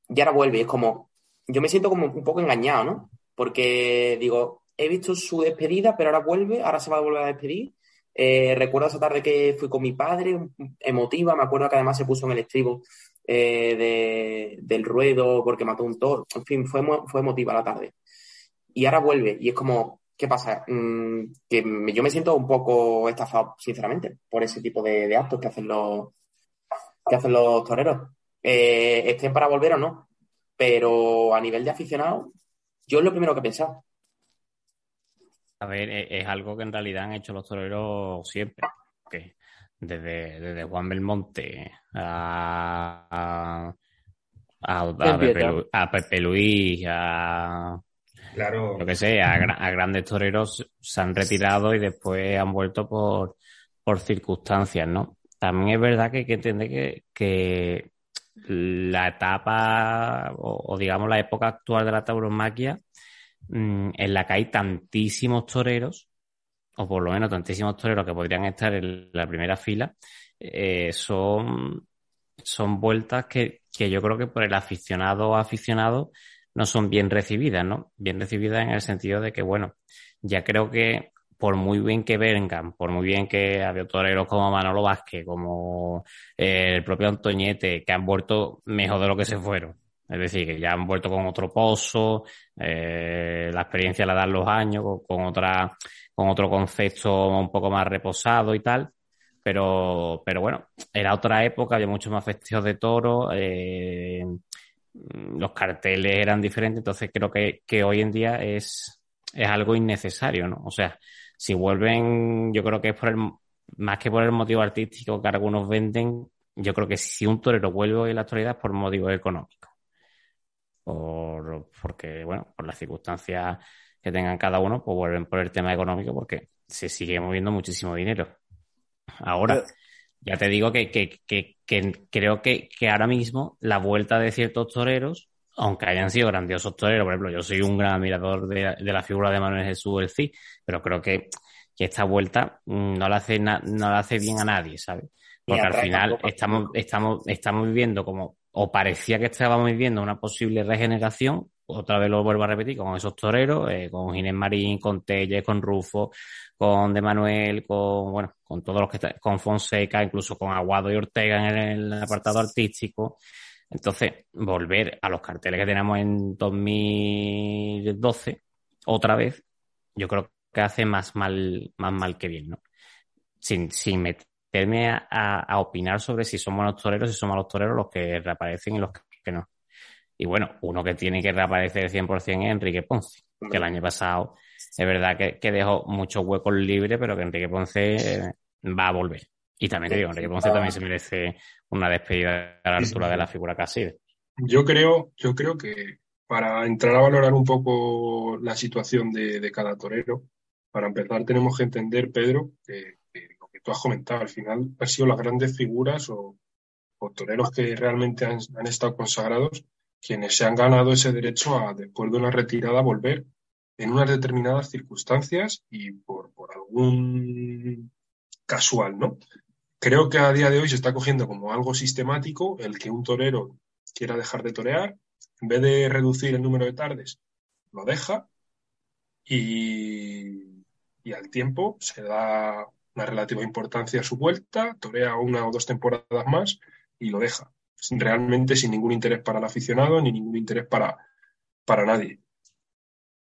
Y ahora vuelve y es como, yo me siento como un poco engañado, ¿no? Porque digo, he visto su despedida, pero ahora vuelve, ahora se va a volver a despedir. Eh, recuerdo esa tarde que fui con mi padre, emotiva, me acuerdo que además se puso en el estribo eh, de, del ruedo porque mató un toro. En fin, fue, fue emotiva la tarde. Y ahora vuelve y es como, ¿qué pasa? Mm, que yo me siento un poco estafado, sinceramente, por ese tipo de, actos que hacen los, que hacen los toreros. Eh, estén para volver o no. Pero a nivel de aficionado, yo es lo primero que he pensado. A ver, e, es algo que en realidad han hecho los toreros siempre desde, Juan Belmonte a, a, Pepe, Luis, a claro. lo que sé, a, grandes toreros se han retirado y después han vuelto por, por circunstancias, ¿no? También es verdad que hay que entender que, que la etapa o, digamos la época actual de la tauromaquia mm, en la que hay tantísimos toreros o por lo menos tantísimos toreros que podrían estar en la primera fila, eh, son, son vueltas que, que, yo creo que por el aficionado o aficionado no son bien recibidas, ¿no? Bien recibidas en el sentido de que, bueno, ya creo que por muy bien que vengan, por muy bien que había toreros como Manolo Vázquez, como eh, el propio Antoñete, que han vuelto mejor de lo que se fueron. Es decir, que ya han vuelto con otro pozo, eh, la experiencia la dan los años, con, otra, con otro concepto un poco más reposado y tal. Pero, pero bueno, era otra época, había muchos más festejos de toro, eh, los carteles eran diferentes, entonces creo que, que hoy en día es, es algo innecesario, ¿no? O sea, si vuelven, yo creo que es por el, más que por el motivo artístico que algunos venden, yo creo que si un torero vuelve en la actualidad es por motivo económico. Por, porque, bueno, por las circunstancias que tengan cada uno, pues vuelven por el tema económico porque se sigue moviendo muchísimo dinero. Ahora, ya te digo que, que, que, que creo que, que, ahora mismo la vuelta de ciertos toreros, aunque hayan sido grandiosos toreros, por ejemplo, yo soy un gran admirador de, de la figura de Manuel Jesús El Cid, pero creo que, que esta vuelta mm, no le hace, no le hace bien a nadie, ¿sabes? Porque al final estamos, estamos, estamos viviendo como, o parecía que estábamos viviendo una posible regeneración, otra vez lo vuelvo a repetir, con esos toreros, eh, con Ginés Marín, con Telles, con Rufo, con De Manuel, con, bueno, con todos los que están, con Fonseca, incluso con Aguado y Ortega en el, apartado artístico. Entonces, volver a los carteles que teníamos en 2012, otra vez, yo creo que hace más mal, más mal que bien, ¿no? Sin, sin meterme a, a, opinar sobre si somos los toreros, si somos los toreros los que reaparecen y los que no. Y bueno, uno que tiene que reaparecer 100% es Enrique Ponce, que el año pasado es verdad que, que dejó muchos huecos libres, pero que Enrique Ponce eh, va a volver. Y también te digo, Enrique Ponce también se merece una despedida a la altura de la figura casi. Yo creo, yo creo que para entrar a valorar un poco la situación de, de cada torero, para empezar tenemos que entender, Pedro, que, que, lo que tú has comentado, al final han sido las grandes figuras o, o toreros que realmente han, han estado consagrados quienes se han ganado ese derecho a, después de una retirada, volver en unas determinadas circunstancias y por, algún casual, ¿no? Creo que a día de hoy se está cogiendo como algo sistemático el que un torero quiera dejar de torear, en vez de reducir el número de tardes, lo deja y, y al tiempo se da una relativa importancia a su vuelta, torea una o dos temporadas más y lo deja realmente sin ningún interés para el aficionado ni ningún interés para, para nadie.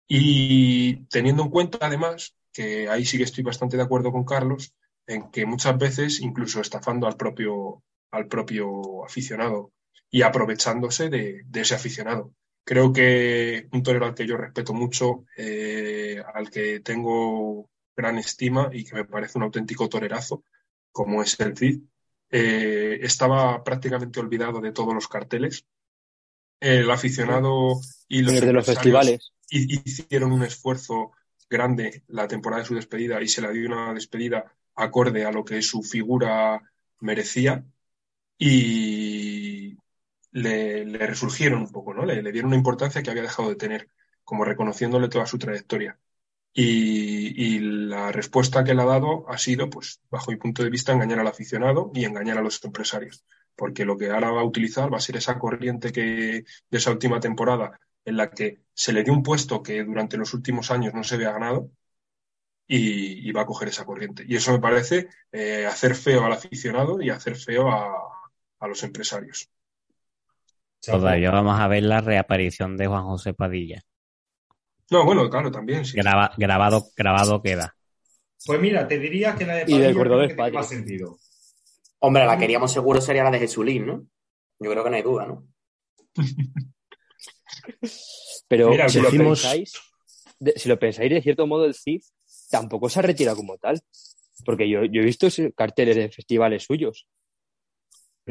Y teniendo en cuenta, además, que ahí sí que estoy bastante de acuerdo con Carlos, en que muchas veces, incluso estafando al propio, al propio aficionado y aprovechándose de, de ese aficionado. Creo que un torero al que yo respeto mucho, eh, al que tengo gran estima y que me parece un auténtico torerazo, como es el Cid, eh, estaba prácticamente olvidado de todos los carteles. El aficionado y los, de los festivales hicieron un esfuerzo grande la temporada de su despedida y se le dio una despedida acorde a lo que su figura merecía y le, le resurgieron un poco, ¿no? Le, le, dieron una importancia que había dejado de tener, como reconociéndole toda su trayectoria. Y, la respuesta que le ha dado ha sido, pues, bajo mi punto de vista, engañar al aficionado y engañar a los empresarios. Porque lo que ahora va a utilizar va a ser esa corriente que de esa última temporada en la que se le dio un puesto que durante los últimos años no se había ganado y, y va a coger esa corriente. Y eso me parece eh, hacer feo al aficionado y hacer feo a, a los empresarios. Todavía vamos a ver la reaparición de Juan José Padilla. No, bueno, claro, también. Sí. Graba, grabado, grabado queda. Pues mira, te diría que la de Padilla y del cordobés tiene más sentido. Hombre, la queríamos seguro sería la de Jesulín, ¿no? Yo creo que no hay duda, ¿no? Pero Mira, si, lo decimos... pensáis, de, si lo pensáis, de cierto modo, el CIF tampoco se ha retirado como tal. Porque yo, yo he visto carteles de festivales suyos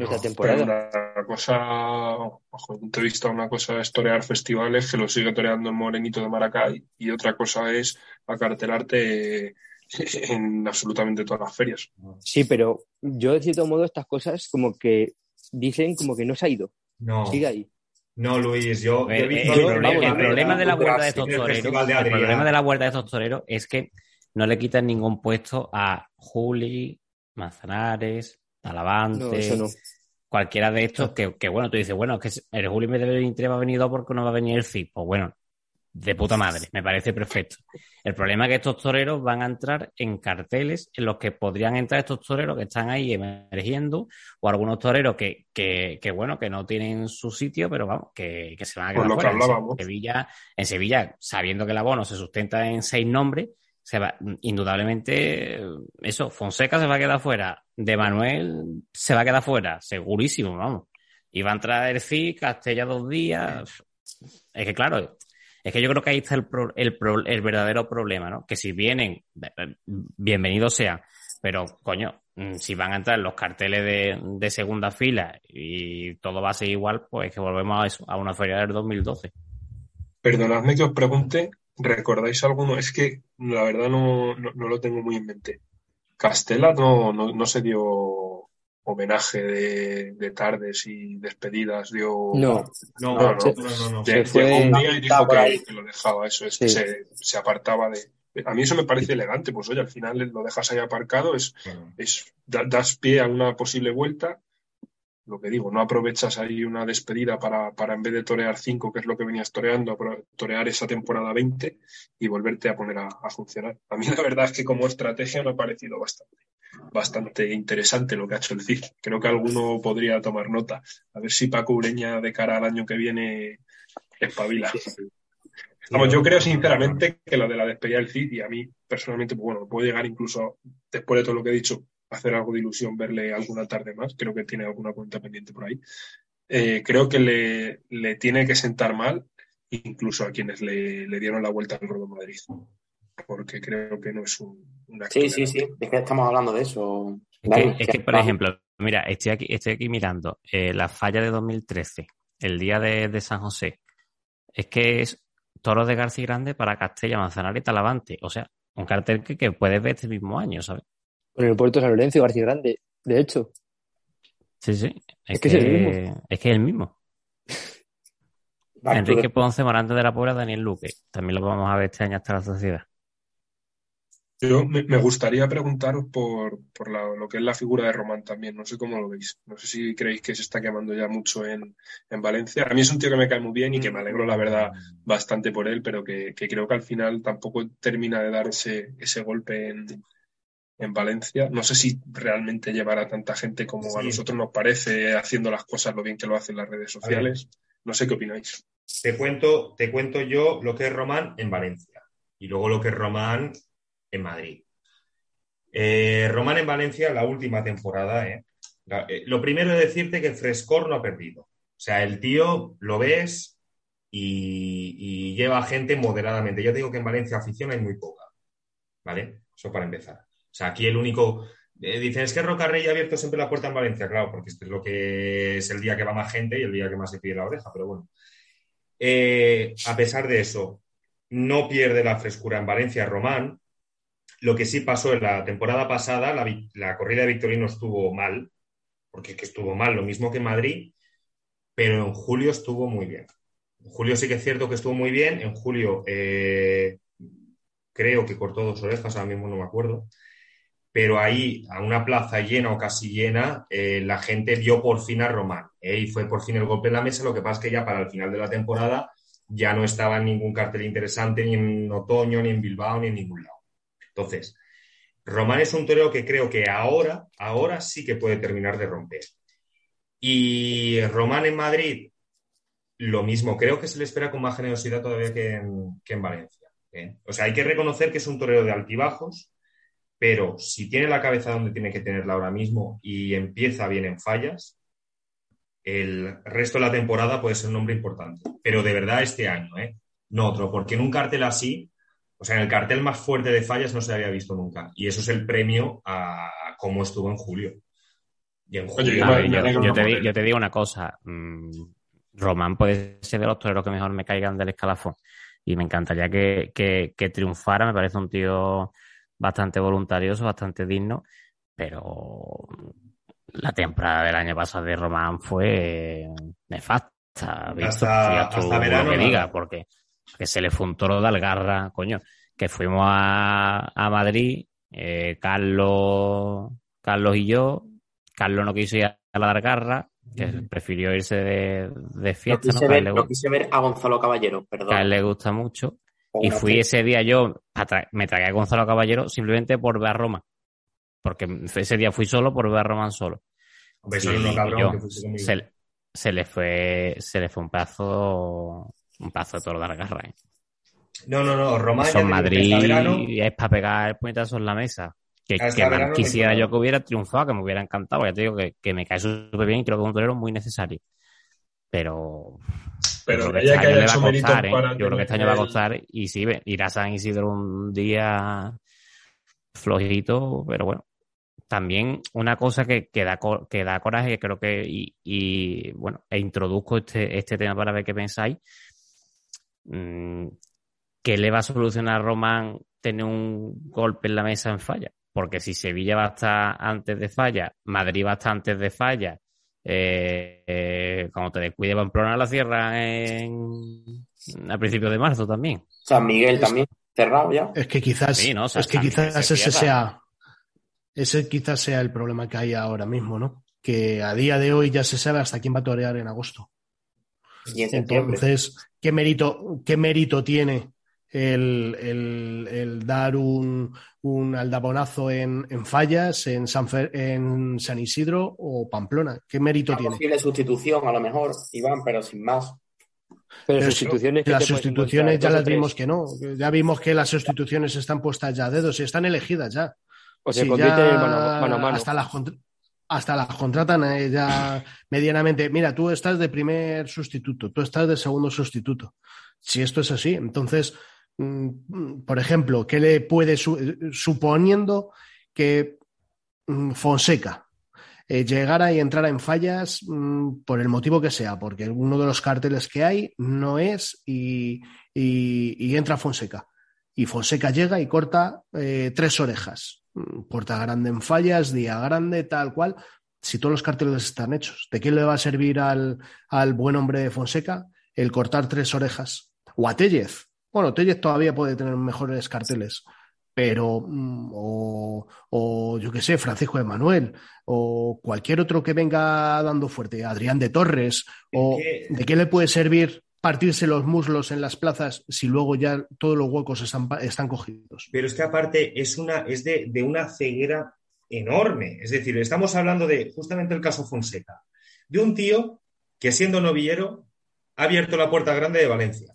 esta temporada. Una cosa, bajo mi punto de vista, una cosa es torear festivales que lo sigue toreando el Morenito de Maracay y otra cosa es acartelarte en absolutamente todas las ferias. Sí, pero yo de cierto modo estas cosas como que dicen como que no se ha ido. No. Sigue ahí. No, Luis, yo, el, el, el, problema, el, problema, de la vuelta de estos toreros, el problema de la vuelta de estos toreros es que no le quitan ningún puesto a Juli, Manzanares, Talavante, no, no. cualquiera de estos que, que, bueno, tú dices, bueno, es que el Juli me debe venir va a venir porque no va a venir el CIP. Pues bueno, de puta madre, me parece perfecto. El problema es que estos toreros van a entrar en carteles en los que podrían entrar estos toreros que están ahí emergiendo o algunos toreros que, que, que bueno, que no tienen su sitio, pero vamos, que, que se van a quedar fuera. En Sevilla, en Sevilla, sabiendo que el abono se sustenta en seis nombres, se va, indudablemente, eso, Fonseca se va a quedar fuera, de Manuel se va a quedar fuera, segurísimo, vamos. Y va a entrar el CIC, Castella dos días. Es que claro, es que yo creo que ahí está el, el, el verdadero problema, ¿no? Que si vienen, bienvenidos sean, pero coño, mm, si van a entrar los carteles de, de, segunda fila y todo va a ser igual, pues que volvemos a eso, a una feria del 2012. Perdonadme que os pregunte, ¿recordáis alguno? Es que la verdad no, no, no lo tengo muy en mente. Castela no, no, no se dio homenaje de, tardes y despedidas dio no. No no, no, no, llegó un día y dijo que, lo dejaba eso es que se, apartaba de a mí eso me parece elegante pues oye al final lo dejas ahí aparcado es, es das pie a una posible vuelta lo que digo, no aprovechas ahí una despedida para, para en vez de torear cinco, que es lo que venías toreando, torear esa temporada 20 y volverte a poner a, a funcionar. A mí la verdad es que como estrategia me ha parecido bastante bastante interesante lo que ha hecho el CIF. Creo que alguno podría tomar nota. A ver si Paco Ureña de cara al año que viene espabila. Vamos, yo creo sinceramente que lo de la despedida del CIF y a mí personalmente, bueno, puede llegar incluso después de todo lo que he dicho, hacer algo de ilusión verle alguna tarde más. Creo que tiene alguna cuenta pendiente por ahí. Eh, creo que le, le, tiene que sentar mal incluso a quienes le, le dieron la vuelta al Rodo Madrid porque creo que no es un, una Sí, sí, sí, es que estamos hablando de eso. Es que, por ejemplo, mira, estoy aquí, estoy aquí mirando eh, la falla de 2013, el día de, San José. Es que es Toros de García Grande para Castella, Manzanares y Talavante. O sea, un cartel que, que puedes ver este mismo año, ¿sabes? Con el puerto de San Lorenzo y García Grande, de hecho. Sí, sí. Es, que, es el mismo. Es que es el mismo. Enrique Ponce, Morante de la Puebla, Daniel Luque. También lo vamos a ver este año hasta la sociedad. Yo me, gustaría preguntaros por, por lo que es la figura de Román también. No sé cómo lo veis. No sé si creéis que se está quemando ya mucho en, Valencia. A mí es un tío que me cae muy bien y que me alegro, la verdad, bastante por él, pero que, creo que al final tampoco termina de dar ese, ese golpe en, en Valencia. No sé si realmente llevará tanta gente como a nosotros nos parece, haciendo las cosas lo bien que lo hacen las redes sociales. No sé qué opináis. Te cuento, te cuento yo lo que es Román en Valencia y luego lo que es Román en Madrid. Eh, Román en Valencia, la última temporada. Eh. Eh, lo primero es decirte que Frescor no ha perdido. O sea, el tío lo ves y, lleva gente moderadamente. Yo digo que en Valencia afición hay muy poca. ¿Vale? Eso para empezar. Sea, aquí el único. dicen, es que Rocarrey ha abierto siempre la puerta en Valencia. Claro, porque este es lo que es el día que va más gente y el día que más se pide la oreja, pero bueno. a pesar de eso, no pierde la frescura en Valencia Román. Lo que sí pasó en la temporada pasada, la, corrida de Victorino estuvo mal, porque es que estuvo mal, lo mismo que Madrid, pero en julio estuvo muy bien. En julio sí que es cierto que estuvo muy bien, en julio eh, creo que cortó dos orejas, ahora mismo no me acuerdo, pero ahí, a una plaza llena o casi llena, eh, la gente vio por fin a Román, eh, y fue por fin el golpe en la mesa, lo que pasa es que ya para el final de la temporada ya no estaba en ningún cartel interesante, ni en otoño, ni en Bilbao, ni en ningún lado. Entonces, Román es un torero que creo que ahora, ahora sí que puede terminar de romper. Y Román en Madrid, lo mismo, creo que se le espera con más generosidad todavía que en, Valencia. ¿eh? O sea, hay que reconocer que es un torero de altibajos, pero si tiene la cabeza donde tiene que tenerla ahora mismo y empieza bien en fallas, el resto de la temporada puede ser un hombre importante. Pero de verdad este año, ¿eh? no otro, porque en un cartel así o sea, en el cartel más fuerte de fallas no se había visto nunca. Y eso es el premio a cómo estuvo en julio. Y en julio yo, te, digo una cosa. Mm, Román puede ser de los toreros que mejor me caigan del escalafón. Y me encantaría que, que, triunfara. Me parece un tío bastante voluntarioso, bastante digno. Pero la temporada del año pasado de Román fue nefasta. Hasta, hasta verano. Que diga, porque que se le fue un toro de Algarra, coño, que fuimos a, Madrid, eh, Carlos, Carlos y yo, Carlos no quiso ir a la Algarra, que prefirió irse de, fiesta. Lo quise, ver, a Gonzalo Caballero, perdón. a él le gusta mucho. Y fui ese día yo, me tragué a Gonzalo Caballero simplemente por ver a Roma. Porque ese día fui solo por ver a Roman solo. se, le fue, se le fue un pedazo, un pedazo de toro de garra. ¿eh? No, no, no, Roma. Son Madrid es para pegar el puñetazo en la mesa. Que, quisiera yo que hubiera triunfado, que me hubiera encantado. Ya te digo que, me cae súper bien y creo que es un torero muy necesario. Pero. Pero que este año le va a costar, ¿eh? Yo creo que este año va a costar. Y sí, ir a San Isidro un día flojito, pero bueno. También una cosa que, que, da, que da coraje, creo que, y, bueno, e introduzco este, este tema para ver qué pensáis. Mm, ¿Qué le va a solucionar a Román tener un golpe en la mesa en falla? Porque si Sevilla va a estar antes de falla, Madrid va a estar antes de falla, eh, eh, cuando te descuide Pamplona la cierra en, a principios de marzo también. San Miguel también cerrado ya. Es que quizás, es que quizás ese sea ese quizás sea el problema que hay ahora mismo, ¿no? Que a día de hoy ya se sabe hasta quién va a torear en agosto. Entonces, ¿qué mérito, qué mérito tiene el, dar un, un aldabonazo en, en, Fallas, en San, en San Isidro o Pamplona. ¿Qué mérito tiene? Posible sustitución, a lo mejor, Iván, pero sin más. Pero, sustituciones las sustituciones ya las vimos que no. Ya vimos que las sustituciones están puestas ya a dedos y están elegidas ya. O sea, mano, Hasta las, hasta las contratan eh, ya medianamente. Mira, tú estás de primer sustituto, tú estás de segundo sustituto. Si esto es así, entonces por ejemplo, ¿qué le puede, suponiendo que mm, Fonseca eh, llegara y entrara en fallas mm, por el motivo que sea, porque uno de los carteles que hay no es y, entra Fonseca. Y Fonseca llega y corta eh, tres orejas. Puerta grande en fallas, día grande, tal cual. Si todos los carteles están hechos, ¿de qué le va a servir al, al buen hombre de Fonseca el cortar tres orejas? O a Tellez, bueno, Tellez todavía puede tener mejores carteles, pero, mm, o, yo qué sé, Francisco de Manuel, o cualquier otro que venga dando fuerte, Adrián de Torres, o ¿de qué le puede servir partirse los muslos en las plazas si luego ya todos los huecos están, están cogidos? Pero es que aparte es, una, es de, de una ceguera enorme. Es decir, estamos hablando de justamente el caso Fonseca, de un tío que siendo novillero ha abierto la puerta grande de Valencia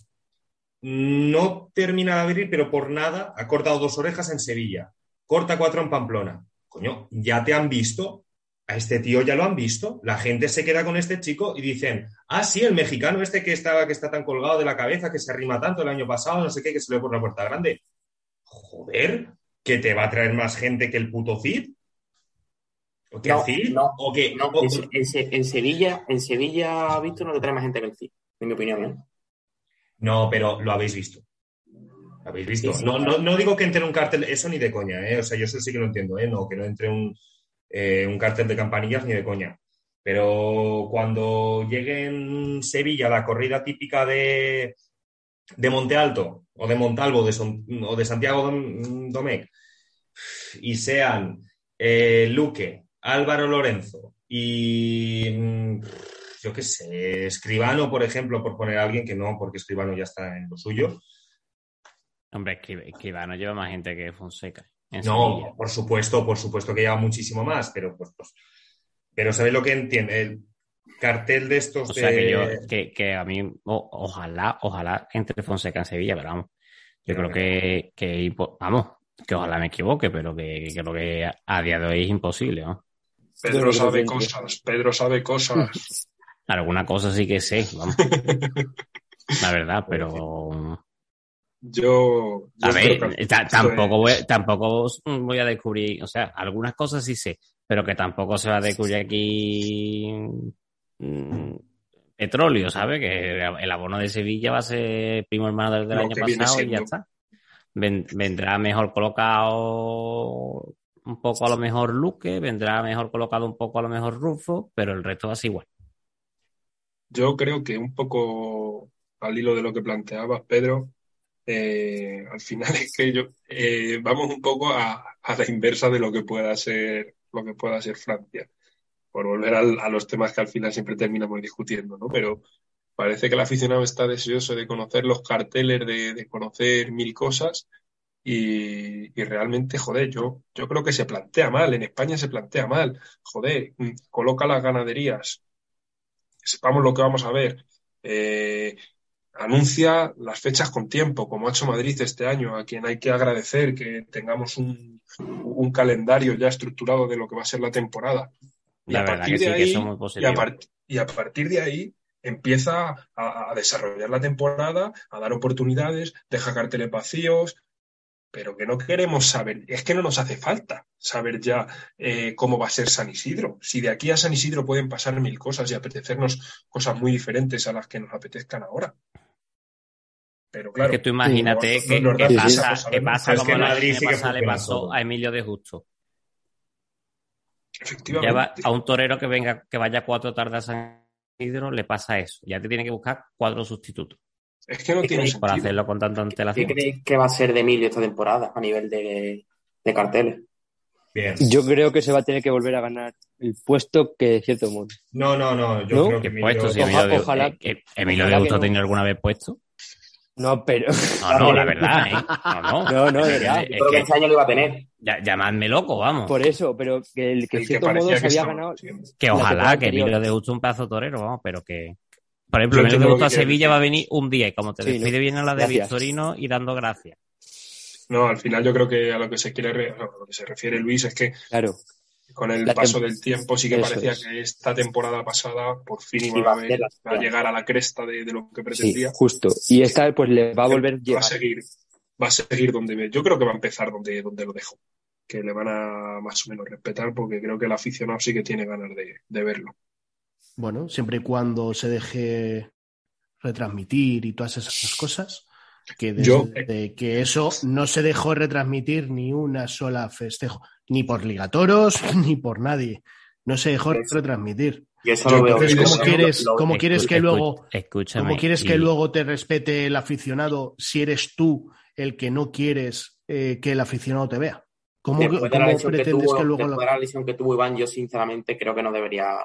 no termina de abrir, pero por nada ha cortado dos orejas en Sevilla. Corta cuatro en Pamplona. Coño, ya te han visto. A este tío ya lo han visto. La gente se queda con este chico y dicen, ah, sí, el mexicano este que estaba, que está tan colgado de la cabeza, que se arrima tanto el año pasado, no sé qué, que se le por la puerta grande. Joder, que te va a traer más gente que el puto Cid. ¿O que no, Cid? No, ¿O que, no, En, Sevilla, en Sevilla, visto, no le trae más gente que el Cid, en mi opinión, ¿eh? No, pero lo habéis visto. ¿Lo habéis visto? No, no, no, digo que entre un cartel, eso ni de coña, ¿eh? O sea, yo eso sí que lo entiendo, ¿eh? No, que no entre un, eh, un cartel de campanillas ni de coña. Pero cuando llegue en Sevilla la corrida típica de, de Monte Alto o de Montalvo de o de Santiago Domecq y sean eh, Luque, Álvaro Lorenzo y mm, yo qué sé, Escribano, por ejemplo, por poner a alguien que no, porque Escribano ya está en lo suyo. Hombre, Escribano lleva más gente que Fonseca. No, por supuesto, por supuesto que lleva muchísimo más, pero pues, pues pero ¿sabéis lo que entiende? El cartel de estos o Sea que, yo, que, a mí, ojalá, ojalá entre Fonseca en Sevilla, pero vamos, yo creo que, que, vamos, que ojalá me equivoque, pero que, creo que a día de hoy es imposible, ¿no? Pedro sabe cosas, Pedro sabe cosas. Alguna cosa sí que sé, vamos. La verdad, pero. Yo. a ver, tampoco, voy, tampoco voy a descubrir, o sea, algunas cosas sí sé, pero que tampoco se va a descubrir aquí mm, petróleo, ¿sabes? Que el abono de Sevilla va a ser primo hermano del, del año pasado y ya está. vendrá mejor colocado un poco a lo mejor Luque, vendrá mejor colocado un poco a lo mejor Rufo, pero el resto va a ser igual. Yo creo que un poco al hilo de lo que planteabas, Pedro, eh, al final es que yo, eh, vamos un poco a, la inversa de lo que pueda ser lo que pueda ser Francia. por volver a los temas que al final siempre terminamos discutiendo, ¿no? Pero parece que el aficionado está deseoso de conocer los carteles, de, conocer mil cosas y, realmente, joder, yo, yo creo que se plantea mal, en España se plantea mal, joder, mm, coloca las ganaderías, sepamos lo que vamos a ver, eh, anuncia las fechas con tiempo, como ha hecho Madrid este año, a quien hay que agradecer que tengamos un, calendario ya estructurado de lo que va a ser la temporada. Y a partir de ahí, y a, partir de ahí empieza a, desarrollar la temporada, a dar oportunidades, deja carteles vacíos, pero que no queremos saber, es que no nos hace falta saber ya eh, cómo va a ser San Isidro. Si de aquí a San Isidro pueden pasar mil cosas y apetecernos cosas muy diferentes a las que nos apetezcan ahora. Pero claro. Es que tú imagínate que, pasa, que pasa como la Madrid le pasó a Emilio de Justo. Efectivamente. a un torero que venga, que vaya cuatro tardes a San Isidro, le pasa eso. Ya te tiene que buscar cuatro sustitutos. Es que no tiene sentido. Para hacerlo con tanta antelación. ¿Qué creéis que va a ser de Emilio esta temporada a nivel de, carteles? Bien. Yo creo que se va a tener que volver a ganar el puesto que de cierto modo. No, no, no. Yo creo que Emilio, puesto, si Emilio, ojalá, de, eh, Emilio de Gusto no. alguna vez puesto. No, pero. No, no, la verdad, ¿eh? No, no. No, no, de verdad. Creo que este año lo iba a tener. llamadme loco, vamos. Por eso, pero que el que de cierto modo se había ganado. Que ojalá que Emilio de Gusto un pedazo torero, vamos, pero que. Por ejemplo, Emilio de Gusto a Sevilla va a venir un día y como te despide bien a la de Victorino y dando gracias. No, al final yo creo que a lo que se quiere, a lo que se refiere Luis es que claro con el paso del tiempo sí que parecía que esta temporada pasada por fin iba a, llegar a la cresta de, lo que pretendía. Sí, justo. Y esta pues le va a volver va a seguir, va a seguir donde yo creo que va a empezar donde, donde lo dejo. Que le van a más o menos respetar porque creo que el aficionado sí que tiene ganas de, verlo. Bueno, siempre y cuando se deje retransmitir y todas esas cosas, que desde que eso no se dejó retransmitir ni una sola festejo ni por Ligatoros, ni por nadie. No se dejó retransmitir. Entonces, ¿cómo quieres, ¿cómo quieres que luego, ¿cómo quieres que luego te respete el aficionado si eres tú el que no quieres eh, que el aficionado te vea? ¿Cómo, pretendes que, luego la... la lesión que tuvo Iván, yo sinceramente creo que no debería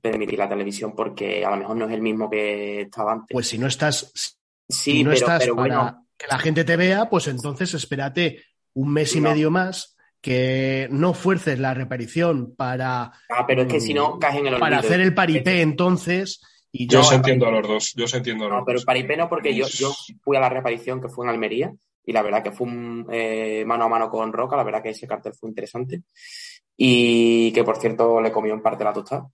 permitir la televisión porque a lo mejor no es el mismo que estaba antes. Pues si no estás, si no estás para que la gente te vea, pues entonces espérate un mes y medio más que no fuerces la reparición para. Ah, pero es que si no, caes en el Para hacer el paripé, entonces. Y yo, os entiendo a los dos, yo os entiendo a los no, pero el paripé no, porque yo, yo fui a la reparición que fue en Almería y la verdad que fue un eh, mano a mano con Roca, la verdad que ese cartel fue interesante y que por cierto le comió en parte la tostada.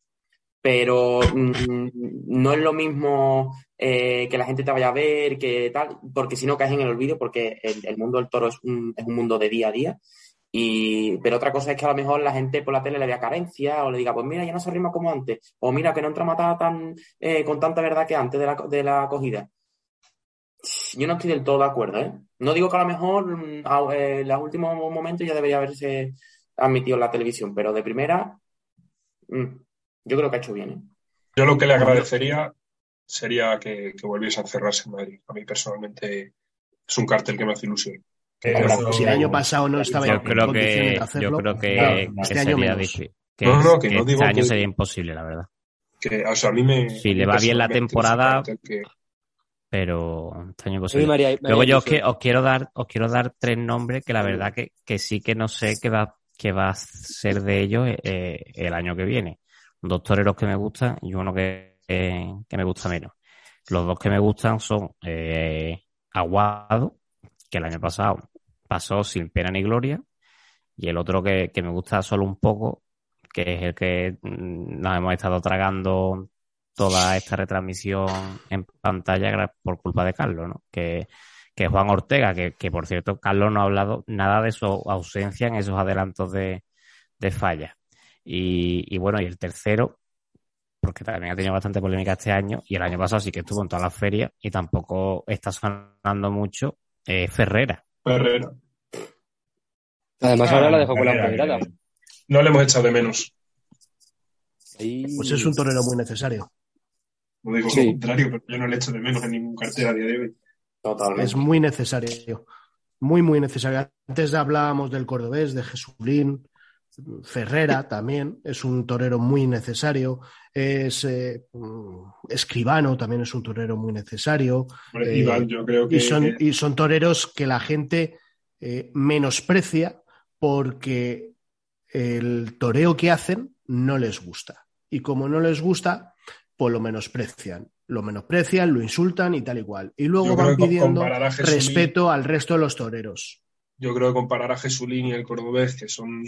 Pero mm, no es lo mismo eh, que la gente te vaya a ver, que tal, porque si no caes en el olvido, porque el, mundo del toro es un, es un mundo de día a día y, pero otra cosa es que a lo mejor la gente por la tele le vea carencia o le diga, pues mira, ya no se rima como antes, o mira, que no entra matada tan, eh, con tanta verdad que antes de la, de la acogida. Yo no estoy del todo de acuerdo, ¿eh? No digo que a lo mejor mm, eh, en los últimos momentos ya debería haberse admitido en la televisión, pero de primera, mm, yo creo que ha hecho bien. ¿eh? Yo lo que le agradecería sería que, que volviese a cerrarse en Madrid. A mí personalmente es un cartel que me hace ilusión si el año pasado no estaba yo creo que, de hacerlo, yo creo que, este año sería difícil. Que, no, no, que, no digo este año sería imposible, la verdad. Que, o sea, a mí me, si le va bien la temporada, pero este año imposible. Luego yo os, os, quiero dar, os quiero dar tres nombres que la verdad que, que sí que no sé qué va, qué va a ser de ellos eh, el año que viene. Dos toreros que me gustan y uno que, que me gusta menos. Los dos que me gustan son eh, Aguado, que el año pasado pasó sin pena ni gloria, y el otro que, me gusta solo un poco, que es el que mm, nos hemos estado tragando toda esta retransmisión en pantalla por culpa de Carlos, ¿no? Que, que Juan Ortega, que, por cierto Carlos no ha hablado nada de su ausencia en esos adelantos de, de falla. Y, y, bueno, y el tercero, porque también ha tenido bastante polémica este año, y el año pasado sí que estuvo en todas las ferias y tampoco está sonando mucho, eh, Ferrera. Ferrera. Además, ahora la dejó con la empoderada. No le hemos echado de menos. Pues es un torero muy necesario. No digo lo contrario, pero yo no le echo de menos en ningún cartel a día de hoy. Totalmente. Es muy necesario. Muy, muy necesario. Antes hablábamos del cordobés, de Jesulín, Ferrera también es un torero muy necesario. Es eh, Escribano también es un torero muy necesario. Eh, yo creo que, y, son, y son toreros que la gente eh, menosprecia porque el toreo que hacen no les gusta. Y como no les gusta, pues lo menosprecian. Lo menosprecian, lo insultan y tal y cual. Y luego van pidiendo respeto al resto de los toreros. Yo creo que comparar a Jesulín y el cordobés, que son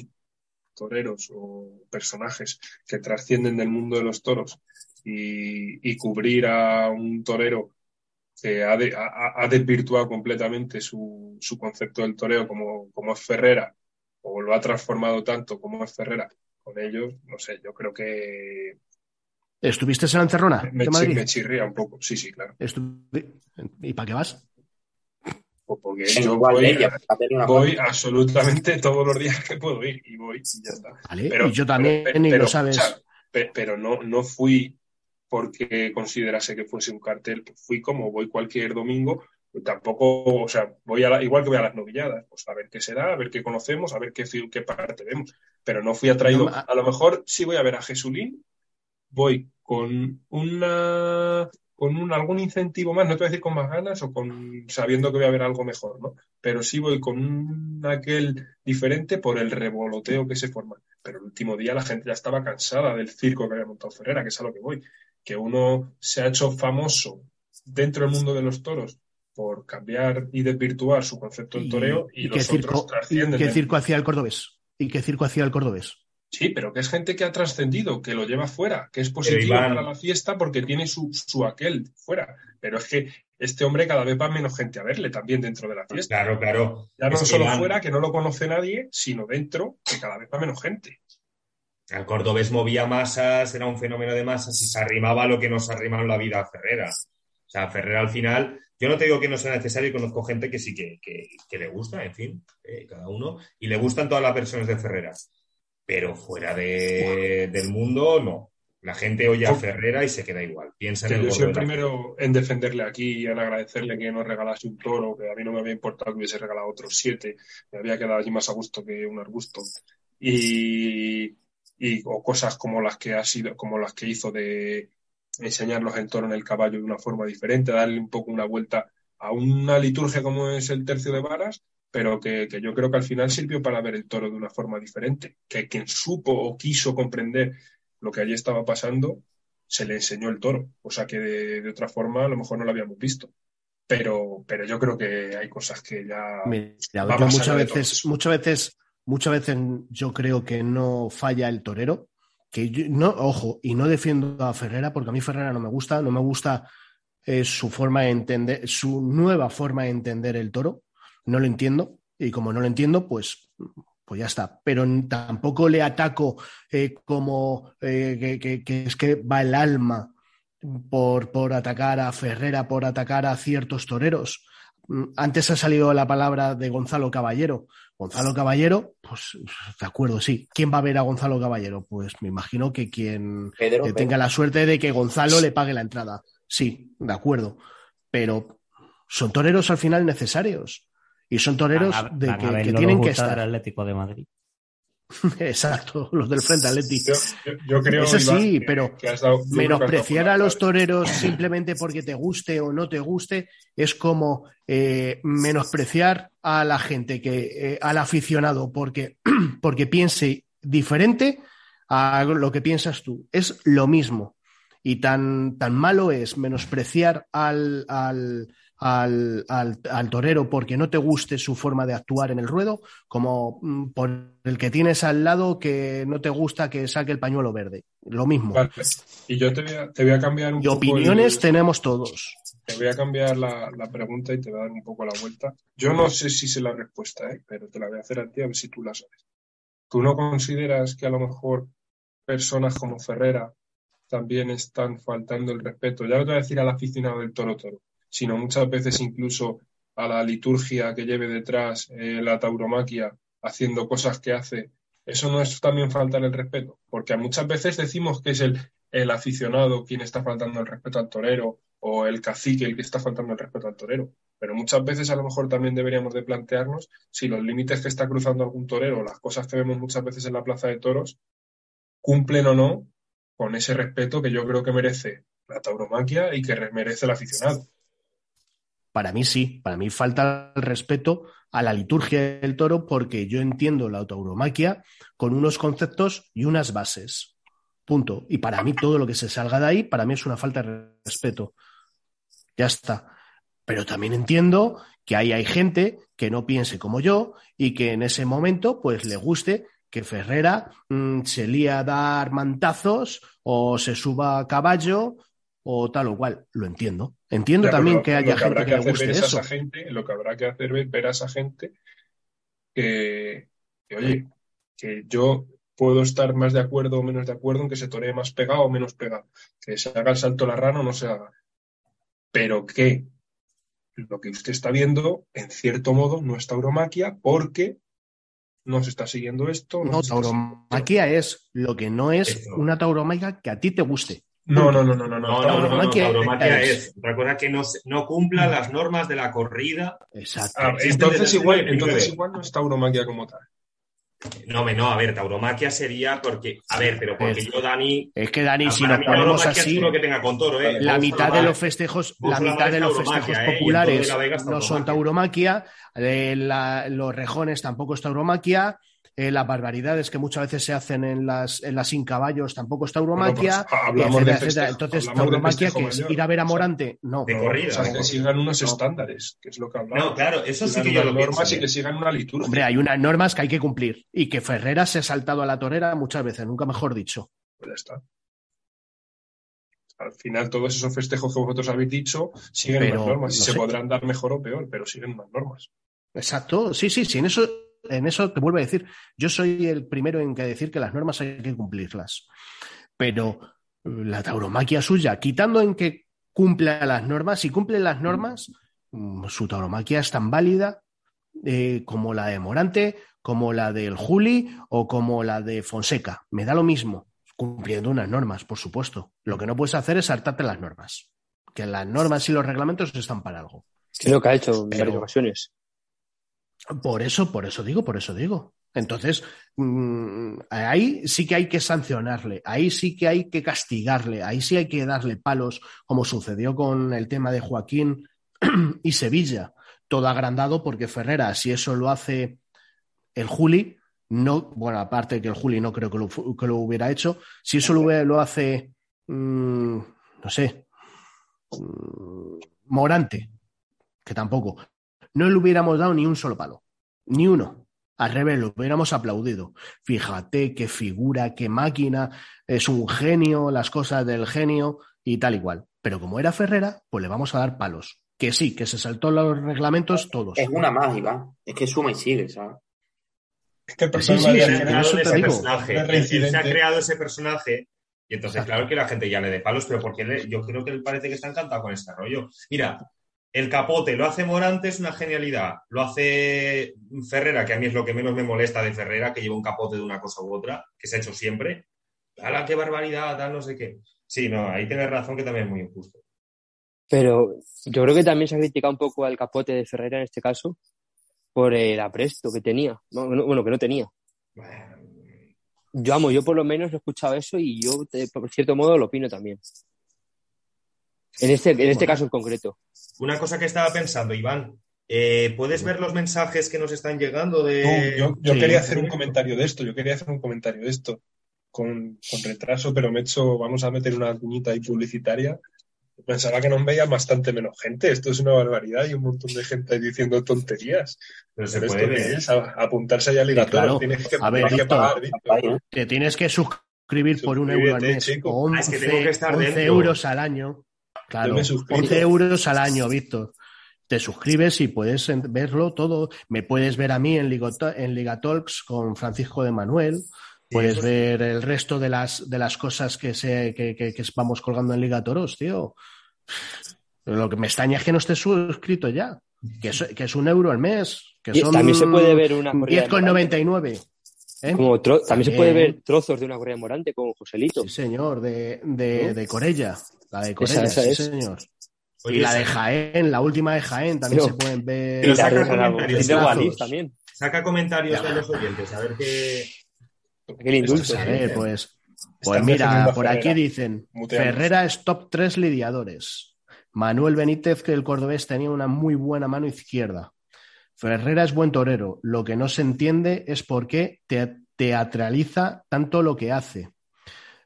toreros o personajes que trascienden del mundo de los toros, y, cubrir a un torero que ha, ha, desvirtuado completamente su, su, concepto del toreo como, como es Ferrera, o lo ha transformado tanto como es Ferrera con ellos, no sé, yo creo que ¿Estuviste en la encerrona? Me, me, chirría un poco, sí, sí, claro. ¿Y para qué vas? Porque yo voy, absolutamente todos los días que puedo ir y voy y ya está. pero, y yo también, pero, lo sabes. pero no, no fui porque considerase que fuese un cartel, fui como voy cualquier domingo, tampoco, o sea, voy a igual que voy a las novilladas, pues a ver qué será, a ver qué conocemos, a ver qué, qué parte vemos, pero no fui atraído, a lo mejor sí voy a ver a Jesulín voy con una con un, algún incentivo más, no te voy a decir con más ganas o con sabiendo que voy a ver algo mejor, ¿no? Pero sí voy con un aquel diferente por el revoloteo que se forma. Pero el último día la gente ya estaba cansada del circo que había montado Ferrera, que es a lo que voy. Que uno se ha hecho famoso dentro del mundo de los toros por cambiar y desvirtuar su concepto del toreo y, los circo, ¿Y qué circo hacía el cordobés? ¿Y qué circo hacía el cordobés? Sí, pero que es gente que ha trascendido, que lo lleva fuera, que es positivo para la fiesta porque tiene su, su aquel fuera. Pero es que este hombre cada vez va menos gente a verle también dentro de la fiesta. Claro, claro. Ya no solo fuera, que no lo conoce nadie, sino dentro, que cada vez va menos gente. El cordobés movía masas, era un fenómeno de masas y se arrimaba a lo que nos arrimaron la vida a Ferrera. O sea, Ferrera al final, yo no te digo que no sea necesario, conozco gente que sí que, que, le gusta, en fin, eh, cada uno, y le gustan todas las versiones de Ferrera pero fuera del mundo, no. La gente oye a Ferrera y se queda igual. Piensa en el Yo soy el primero en defenderle aquí y en agradecerle que nos regalase un toro, que a mí no me había importado que hubiese regalado otros siete. Me había quedado allí más a gusto que un arbusto. Y, y o cosas como las que ha sido, como las que hizo de enseñarlos el toro en el caballo de una forma diferente, darle un poco una vuelta a una liturgia como es el tercio de varas, pero que, yo creo que al final sirvió para ver el toro de una forma diferente, que quien supo o quiso comprender lo que allí estaba pasando, se le enseñó el toro, o sea que de, otra forma a lo mejor no lo habíamos visto. Pero, pero yo creo que hay cosas que ya... muchas veces, muchas veces, muchas veces yo creo que no falla el torero, que no, ojo, y no defiendo a Ferrera porque a mí Ferrera no me gusta, no me gusta eh, su forma de entender, su nueva forma de entender el toro no lo entiendo y como no lo entiendo, pues, pues ya está. Pero tampoco le ataco eh, como eh, que, es que va el alma por, por atacar a Ferrera, por atacar a ciertos toreros. Mm, antes ha salido la palabra de Gonzalo Caballero. Gonzalo Caballero, pues de acuerdo, sí. ¿Quién va a ver a Gonzalo Caballero? Pues me imagino que quien tenga la suerte de que Gonzalo le pague la entrada. Sí, de acuerdo. Pero son toreros al final necesarios. Y son toreros de que, tienen que estar. Atlético de Madrid. Exacto, los del Frente Atlético. Yo, creo Eso sí, pero menospreciar a los toreros simplemente porque te guste o no te guste es como eh, menospreciar a la gente, que, eh, al aficionado, porque, porque piense diferente a lo que piensas tú. Es lo mismo. Y tan, tan malo es menospreciar al, al, al, al, torero porque no te guste su forma de actuar en el ruedo, como mm, por el que tienes al lado que no te gusta que saque el pañuelo verde. Lo mismo. Y yo te voy a, te voy a cambiar un y opiniones tenemos todos. Te voy a cambiar la, la, pregunta y te voy a dar un poco la vuelta. Yo no sé si sé la respuesta, ¿eh? pero te la voy a hacer a ti a ver si tú la sabes. ¿Tú no consideras que a lo mejor personas como Ferrera también están faltando el respeto? Ya no te voy a decir al aficionado del toro toro, sino muchas veces incluso a la liturgia que lleve detrás eh, la tauromaquia, haciendo cosas que hace. Eso no es también faltar el respeto, porque muchas veces decimos que es el, el aficionado quien está faltando el respeto al torero o el cacique el que está faltando el respeto al torero. pero muchas veces a lo mejor también deberíamos de plantearnos si los límites que está cruzando algún torero, las cosas que vemos muchas veces en la plaza de toros, cumplen o no con ese respeto que yo creo que merece la tauromaquia y que merece el aficionado. Para mí sí, para mí falta el respeto a la liturgia del toro porque yo entiendo la tauromaquia con unos conceptos y unas bases. Punto. Y para mí todo lo que se salga de ahí, para mí es una falta de respeto. Ya está. Pero también entiendo que ahí hay gente que no piense como yo y que en ese momento pues le guste que Ferrera mm, se lía a dar mantazos o se suba a caballo o tal o cual. Lo entiendo. Entiendo también que haya gente que, le guste eso. gente, lo que habrá que hacer es ver a esa gente que, oye, que yo puedo estar más de acuerdo o menos de acuerdo en que se toree más pegado o menos pegado, que se haga el salto la rana o no se haga. Pero que lo que usted está viendo, en cierto modo, no es tauromaquia porque no se está siguiendo esto. No, tauromaquia es lo que no es una tauromaquia que a ti te guste. No, no, no, no, no. No, no, no, no, tauromaquia es. Recuerda que no, no cumpla las normas de la corrida. Exacto. Ah, entonces, igual, entonces igual no es tauromaquia como tal. No, no, a ver, tauromaquia sería porque, a ver, pero porque yo, Dani. Es que Dani, si nos ponemos así. Que tenga toro, ¿eh? La mitad de los festejos, la mitad de los festejos ¿eh? populares no son tauromaquia, eh, los rejones tampoco es tauromaquia, eh, las barbaridades que muchas veces se hacen en las, en las sin caballos tampoco es tauromaquia, pues, Entonces, tauromaquia, que es ir a ver a Morante, no. De corrida. O sea, que sigan unos estándares, que es lo que hablamos. No, claro, eso sí que yo lo normas y que sigan una liturgia. Hombre, hay unas normas que hay que cumplir y que Ferrera se ha saltado a la torera muchas veces, nunca mejor dicho. Pues ya está. Al final, todos esos festejos que vosotros habéis dicho siguen las normas y se podrán dar mejor o peor, pero siguen las normas. Exacto, sí, sí, sí, en eso en eso te vuelvo a decir, yo soy el primero en que decir que las normas hay que cumplirlas. Pero la tauromaquia suya, quitando en que cumple las normas, si cumple las normas, mm, su tauromaquia es tan válida eh, como la de Morante, como la del Juli o como la de Fonseca. Me da lo mismo, cumpliendo unas normas, por supuesto. Lo que no puedes hacer es saltarte las normas. Que las normas y los reglamentos están para algo. Creo que ha hecho en varias ocasiones. Por eso, por eso digo, por eso digo. Entonces, mm, ahí sí que hay que sancionarle, ahí sí que hay que castigarle, ahí sí hay que darle palos, como sucedió con el tema de Joaquín y Sevilla, todo agrandado porque Ferrera, si eso lo hace el Juli, no, bueno, aparte que el Juli no creo que lo, hubiera hecho, si eso lo, hace, mm, no sé, mm, Morante, que tampoco, no le hubiéramos dado ni un solo palo, ni uno. Al revés, lo hubiéramos aplaudido. Fíjate qué figura, qué máquina, es un genio, las cosas del genio y tal y cual. Pero como era Ferrera, pues le vamos a dar palos. Que sí, que se saltó los reglamentos todos. Es una más, Iván. Es que suma y sigue, ¿sabes? Es que el personaje, se ha creado ese personaje y entonces, claro que la gente ya le dé palos, pero porque yo creo que él parece que está encantado con este rollo. Mira, el capote lo hace Morante, es una genialidad. Lo hace Ferrera, que a mí es lo que menos me molesta de Ferrera, que lleva un capote de una cosa u otra, que se ha hecho siempre. ¡Hala, qué barbaridad! Tal, no sé qué. Sí, no, ahí tienes razón que también es muy injusto. Pero yo creo que también se ha criticado un poco al capote de Ferrera en este caso por el apresto que tenía. Bueno, que no tenía. Yo amo, yo por lo menos he escuchado eso y yo, por cierto modo, lo opino también. En este, en este caso en concreto. Una cosa que estaba pensando, Iván, eh, ¿puedes ver los mensajes que nos están llegando de... yo, quería hacer un comentario de esto, yo quería hacer un comentario de esto con, retraso, pero me he hecho, vamos a meter una cuñita ahí publicitaria. Pensaba que nos veía bastante menos gente. Esto es una barbaridad y un montón de gente ahí diciendo tonterías. Pero se puede Es, apuntarse allá al Liga Tienes que, a ver, que pagar, Te tienes que suscribir por un euro al mes o 11, ah, euros al año. Claro, 11 euros al año, Víctor. Te suscribes y puedes verlo todo. Me puedes ver a mí en, en Liga Talks con Francisco de Manuel. Puedes ver el resto de las, de las cosas que, se, que, que, vamos colgando en Liga Toros, tío. Lo que me extraña es que no estés suscrito ya. Que es, que es un euro al mes. Que son también se puede ver una 10,99. ¿eh? también, se puede ver trozos de una correa morante con Joselito. Sí, señor, de, de, de Corella. La de Corella, sí, señor. y la de Jaén, la última de Jaén, también se pueden ver. saca comentarios, también. Saca comentarios de los oyentes, a ver qué. Qué indulto. A ver, pues. Pues mira, por aquí dicen: Ferrera es top 3 lidiadores. Manuel Benítez, que el cordobés tenía una muy buena mano izquierda. Ferrera es buen torero. Lo que no se entiende es por qué teatraliza tanto lo que hace.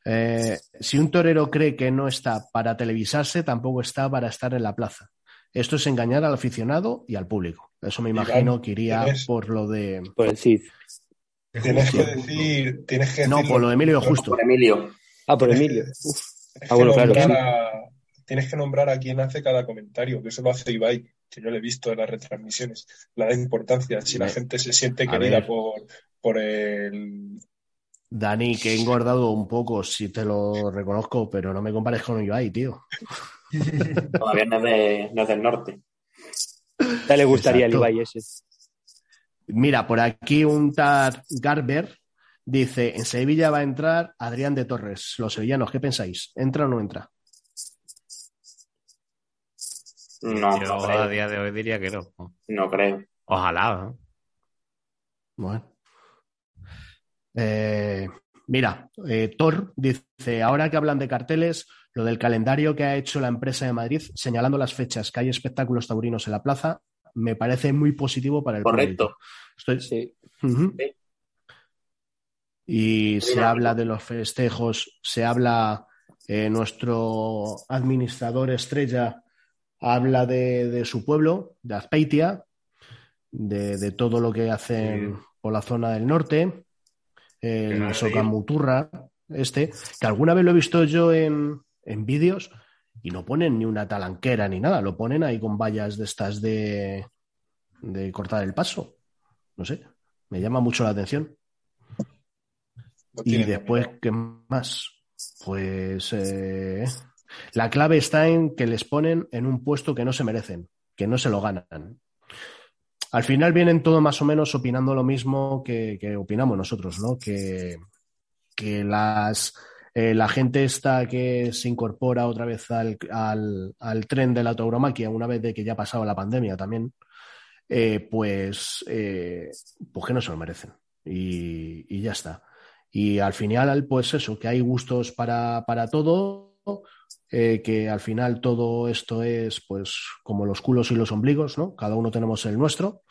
Eh, si un torero cree que no está para televisarse, tampoco está para estar en la plaza. Esto es engañar al aficionado y al público. Eso me imagino que iría por lo de. Por el CID. Tienes que decir. Tienes que no, por lo de Emilio Justo. Por Emilio. Ah, por Emilio. Ah, bueno, claro. Tienes que nombrar a quién hace cada comentario, que eso lo hace Ibai, que yo lo he visto en las retransmisiones. La da importancia. Si la gente se siente querida por, por el Dani, que he engordado un poco, si te lo reconozco, pero no me compares con Ibai, tío. Todavía no es, del norte. Ya le gustaría el Ibai ese. Mira, por aquí un tal Garber dice, en Sevilla va a entrar Adrián de Torres. Los sevillanos, ¿qué pensáis? ¿Entra o no entra? No, Yo a día de hoy diría que no. No creo. Ojalá. Bueno. Eh, mira, eh, Thor dice, ahora que hablan de carteles, lo del calendario que ha hecho la empresa de Madrid, señalando las fechas que hay espectáculos taurinos en la plaza, me parece muy positivo para el Correcto. sí. Y se habla de los festejos, se habla, eh, nuestro administrador estrella habla de, su pueblo, de Azpeitia, de, todo lo que hacen por la zona del norte el Socamuturra, este, que alguna vez lo he visto yo en, vídeos y no ponen ni una talanquera ni nada, lo ponen ahí con vallas de estas de, de cortar el paso. No sé, me llama mucho la atención. y después, ¿qué más? Pues eh, la clave está en que les ponen en un puesto que no se merecen, que no se lo ganan al final vienen todo más o menos opinando lo mismo que, opinamos nosotros, ¿no? Que, las, eh, la gente está que se incorpora otra vez al, tren de la tauromaquia una vez de que ya ha pasado la pandemia también, eh, pues, eh, pues que no se lo merecen. Y, ya está. Y al final, pues eso, que hay gustos para, para todo eh, que al final todo esto es pues como los culos y los ombligos, ¿no? Cada uno tenemos el nuestro.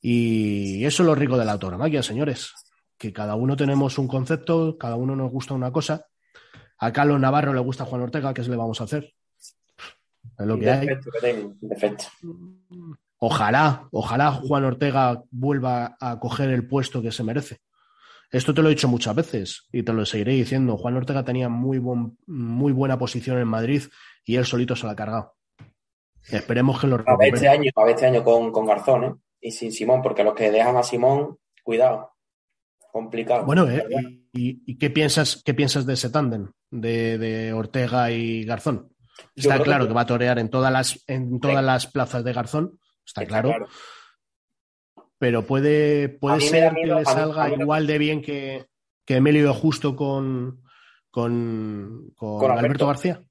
Y eso es lo rico de la autonomía, señores, que cada uno tenemos un concepto, cada uno nos gusta una cosa. A Carlos Navarro le gusta Juan Ortega, ¿qué se le vamos a hacer? Es lo que hay. Ojalá, ojalá Juan Ortega vuelva a coger el puesto que se merece. Esto te lo he dicho muchas veces y te lo seguiré diciendo. Juan Ortega tenía muy, muy buena posición en Madrid y él solito se la ha cargado. Esperemos que lo A ver este año, a este año con, Garzón ¿eh? y sin Simón, porque los que dejan a Simón, cuidado, complicado. Bueno, ¿eh? ¿Y, qué, piensas, qué piensas de ese tándem de, Ortega y Garzón? Está claro que... va a torear en todas las, en todas las plazas de Garzón, está, claro pero puede, puede ser que le salga igual de bien que, que Emilio Justo con, con, Alberto. García.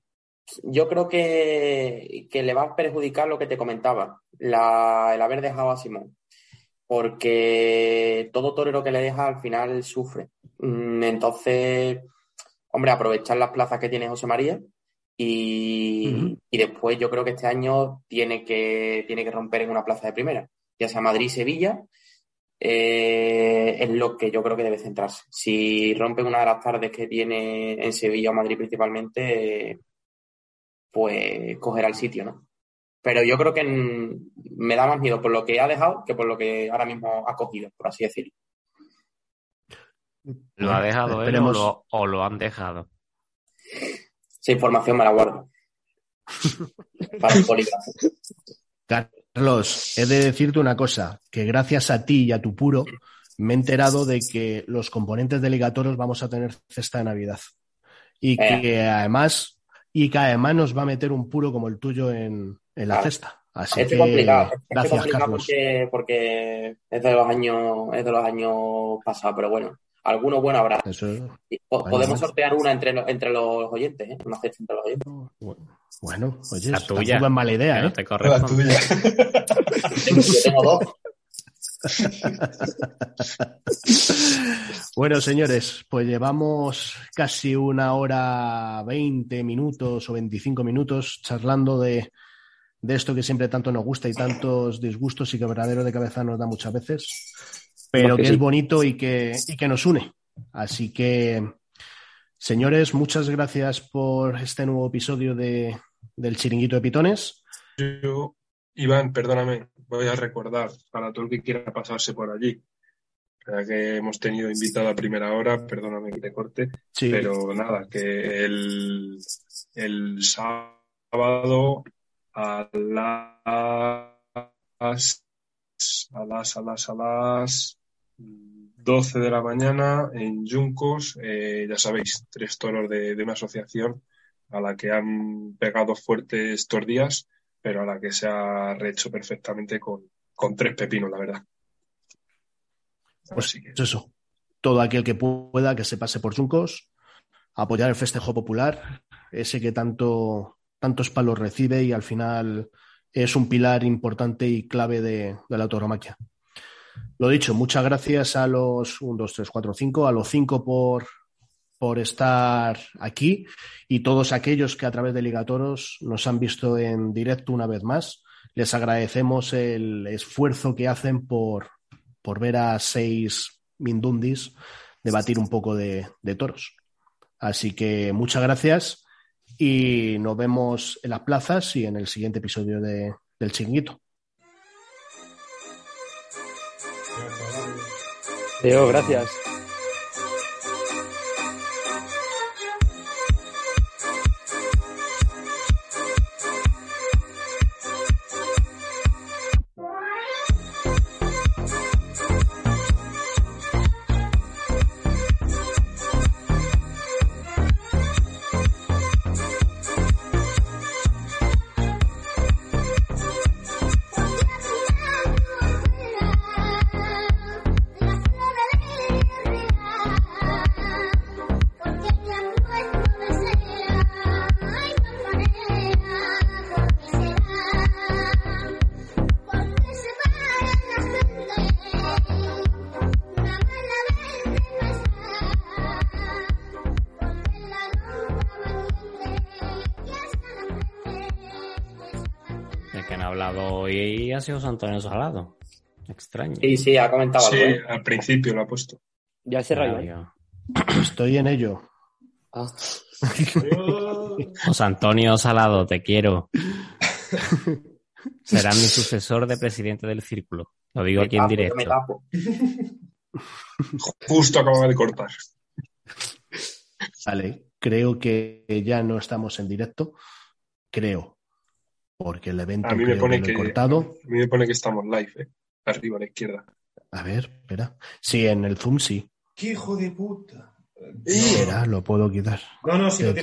Yo creo que, le va a perjudicar lo que te comentaba, el haber dejado a Simón, porque todo torero que le deja al final sufre. Mm, entonces, hombre, aprovechar las plazas que tiene José María y, y después yo creo que este año tiene que, tiene que romper en una plaza de primera ya sea Madrid-Sevilla, eh, es lo que yo creo que debe centrarse. Si rompen una de las tardes que tiene en Sevilla o Madrid principalmente, pues cogerá el sitio, ¿no? Pero yo creo que me da más miedo por lo que ha dejado que por lo que ahora mismo ha cogido, por así decirlo. ¿Lo ha dejado él o lo, o lo, han dejado? Esa información me la guardo. Para el polígrafo. Carlos, he de decirte una cosa, que gracias a ti y a tu puro me he enterado de que los componentes de Ligatoros vamos a tener cesta de Navidad. Y eh. que además, y que además nos va a meter un puro como el tuyo en, la cesta. Así es que, complicado, gracias, Carlos. Porque, es de los años, es de los años pasados, pero bueno, alguno bueno habrá. podemos sortear una entre, entre los oyentes, ¿eh? Una cesta entre los oyentes. Bueno, oye, La tuya. es mala idea, no ¿eh? te La corresponde. tuya. Yo tengo dos. Bueno, señores, pues llevamos casi una hora, 20 minutos o 25 minutos charlando de, de esto que siempre tanto nos gusta y tantos disgustos y quebradero de cabeza nos da muchas veces, pero que que sí. es bonito y que, y que nos une. Así que, señores, muchas gracias por este nuevo episodio de, del Chiringuito de Pitones. Yo, Iván, perdóname, voy a recordar para todo el que quiera pasarse por allí. Ya que hemos tenido invitado a primera hora, perdóname que te corte, Sí, pero nada, que el, el sábado a las a las a las a las 12 de la mañana en Yuncos, eh, ya sabéis, tres toros de, de una asociación a la que han pegado fuerte estos días, pero a la que se ha rehecho perfectamente con, con tres pepinos, la verdad. Pues Así que, eso. Todo aquel que pueda que se pase por Juncos, apoyar el festejo popular, ese que tanto, tantos palos recibe y al final es un pilar importante y clave de, de la tauromaquia. Lo dicho, muchas gracias a los 1, 2, 3, 4, 5, a los 5 por, por estar aquí y todos aquellos que a través de Ligatoros nos han visto en directo una vez más. Les agradecemos el esfuerzo que hacen por, por ver a seis Mindundis debatir un poco de, toros. Así que muchas gracias y nos vemos en las plazas y en el siguiente episodio de, del Chinguito. Leo, gracias. Antonio Salado. Extraño. Sí, sí, ha comentado sí, algo. ¿eh? al principio lo ha puesto. Ya cerrado. Ya, ¿eh? Estoy en ello. Ah. José Antonio Salado, te quiero. Será mi sucesor de presidente del círculo. Lo digo Me aquí en tapo, directo. me tapo. Justo acababa de cortar. Vale, creo que ya no estamos en directo. Creo. Porque el evento A mí me creo pone que que, cortado. a mí me pone que estamos live, eh. arriba a la izquierda. A ver, espera. Sí, en el Zoom sí. ¡Qué hijo de puta! Espera, lo puedo quitar. No, no, si lo lo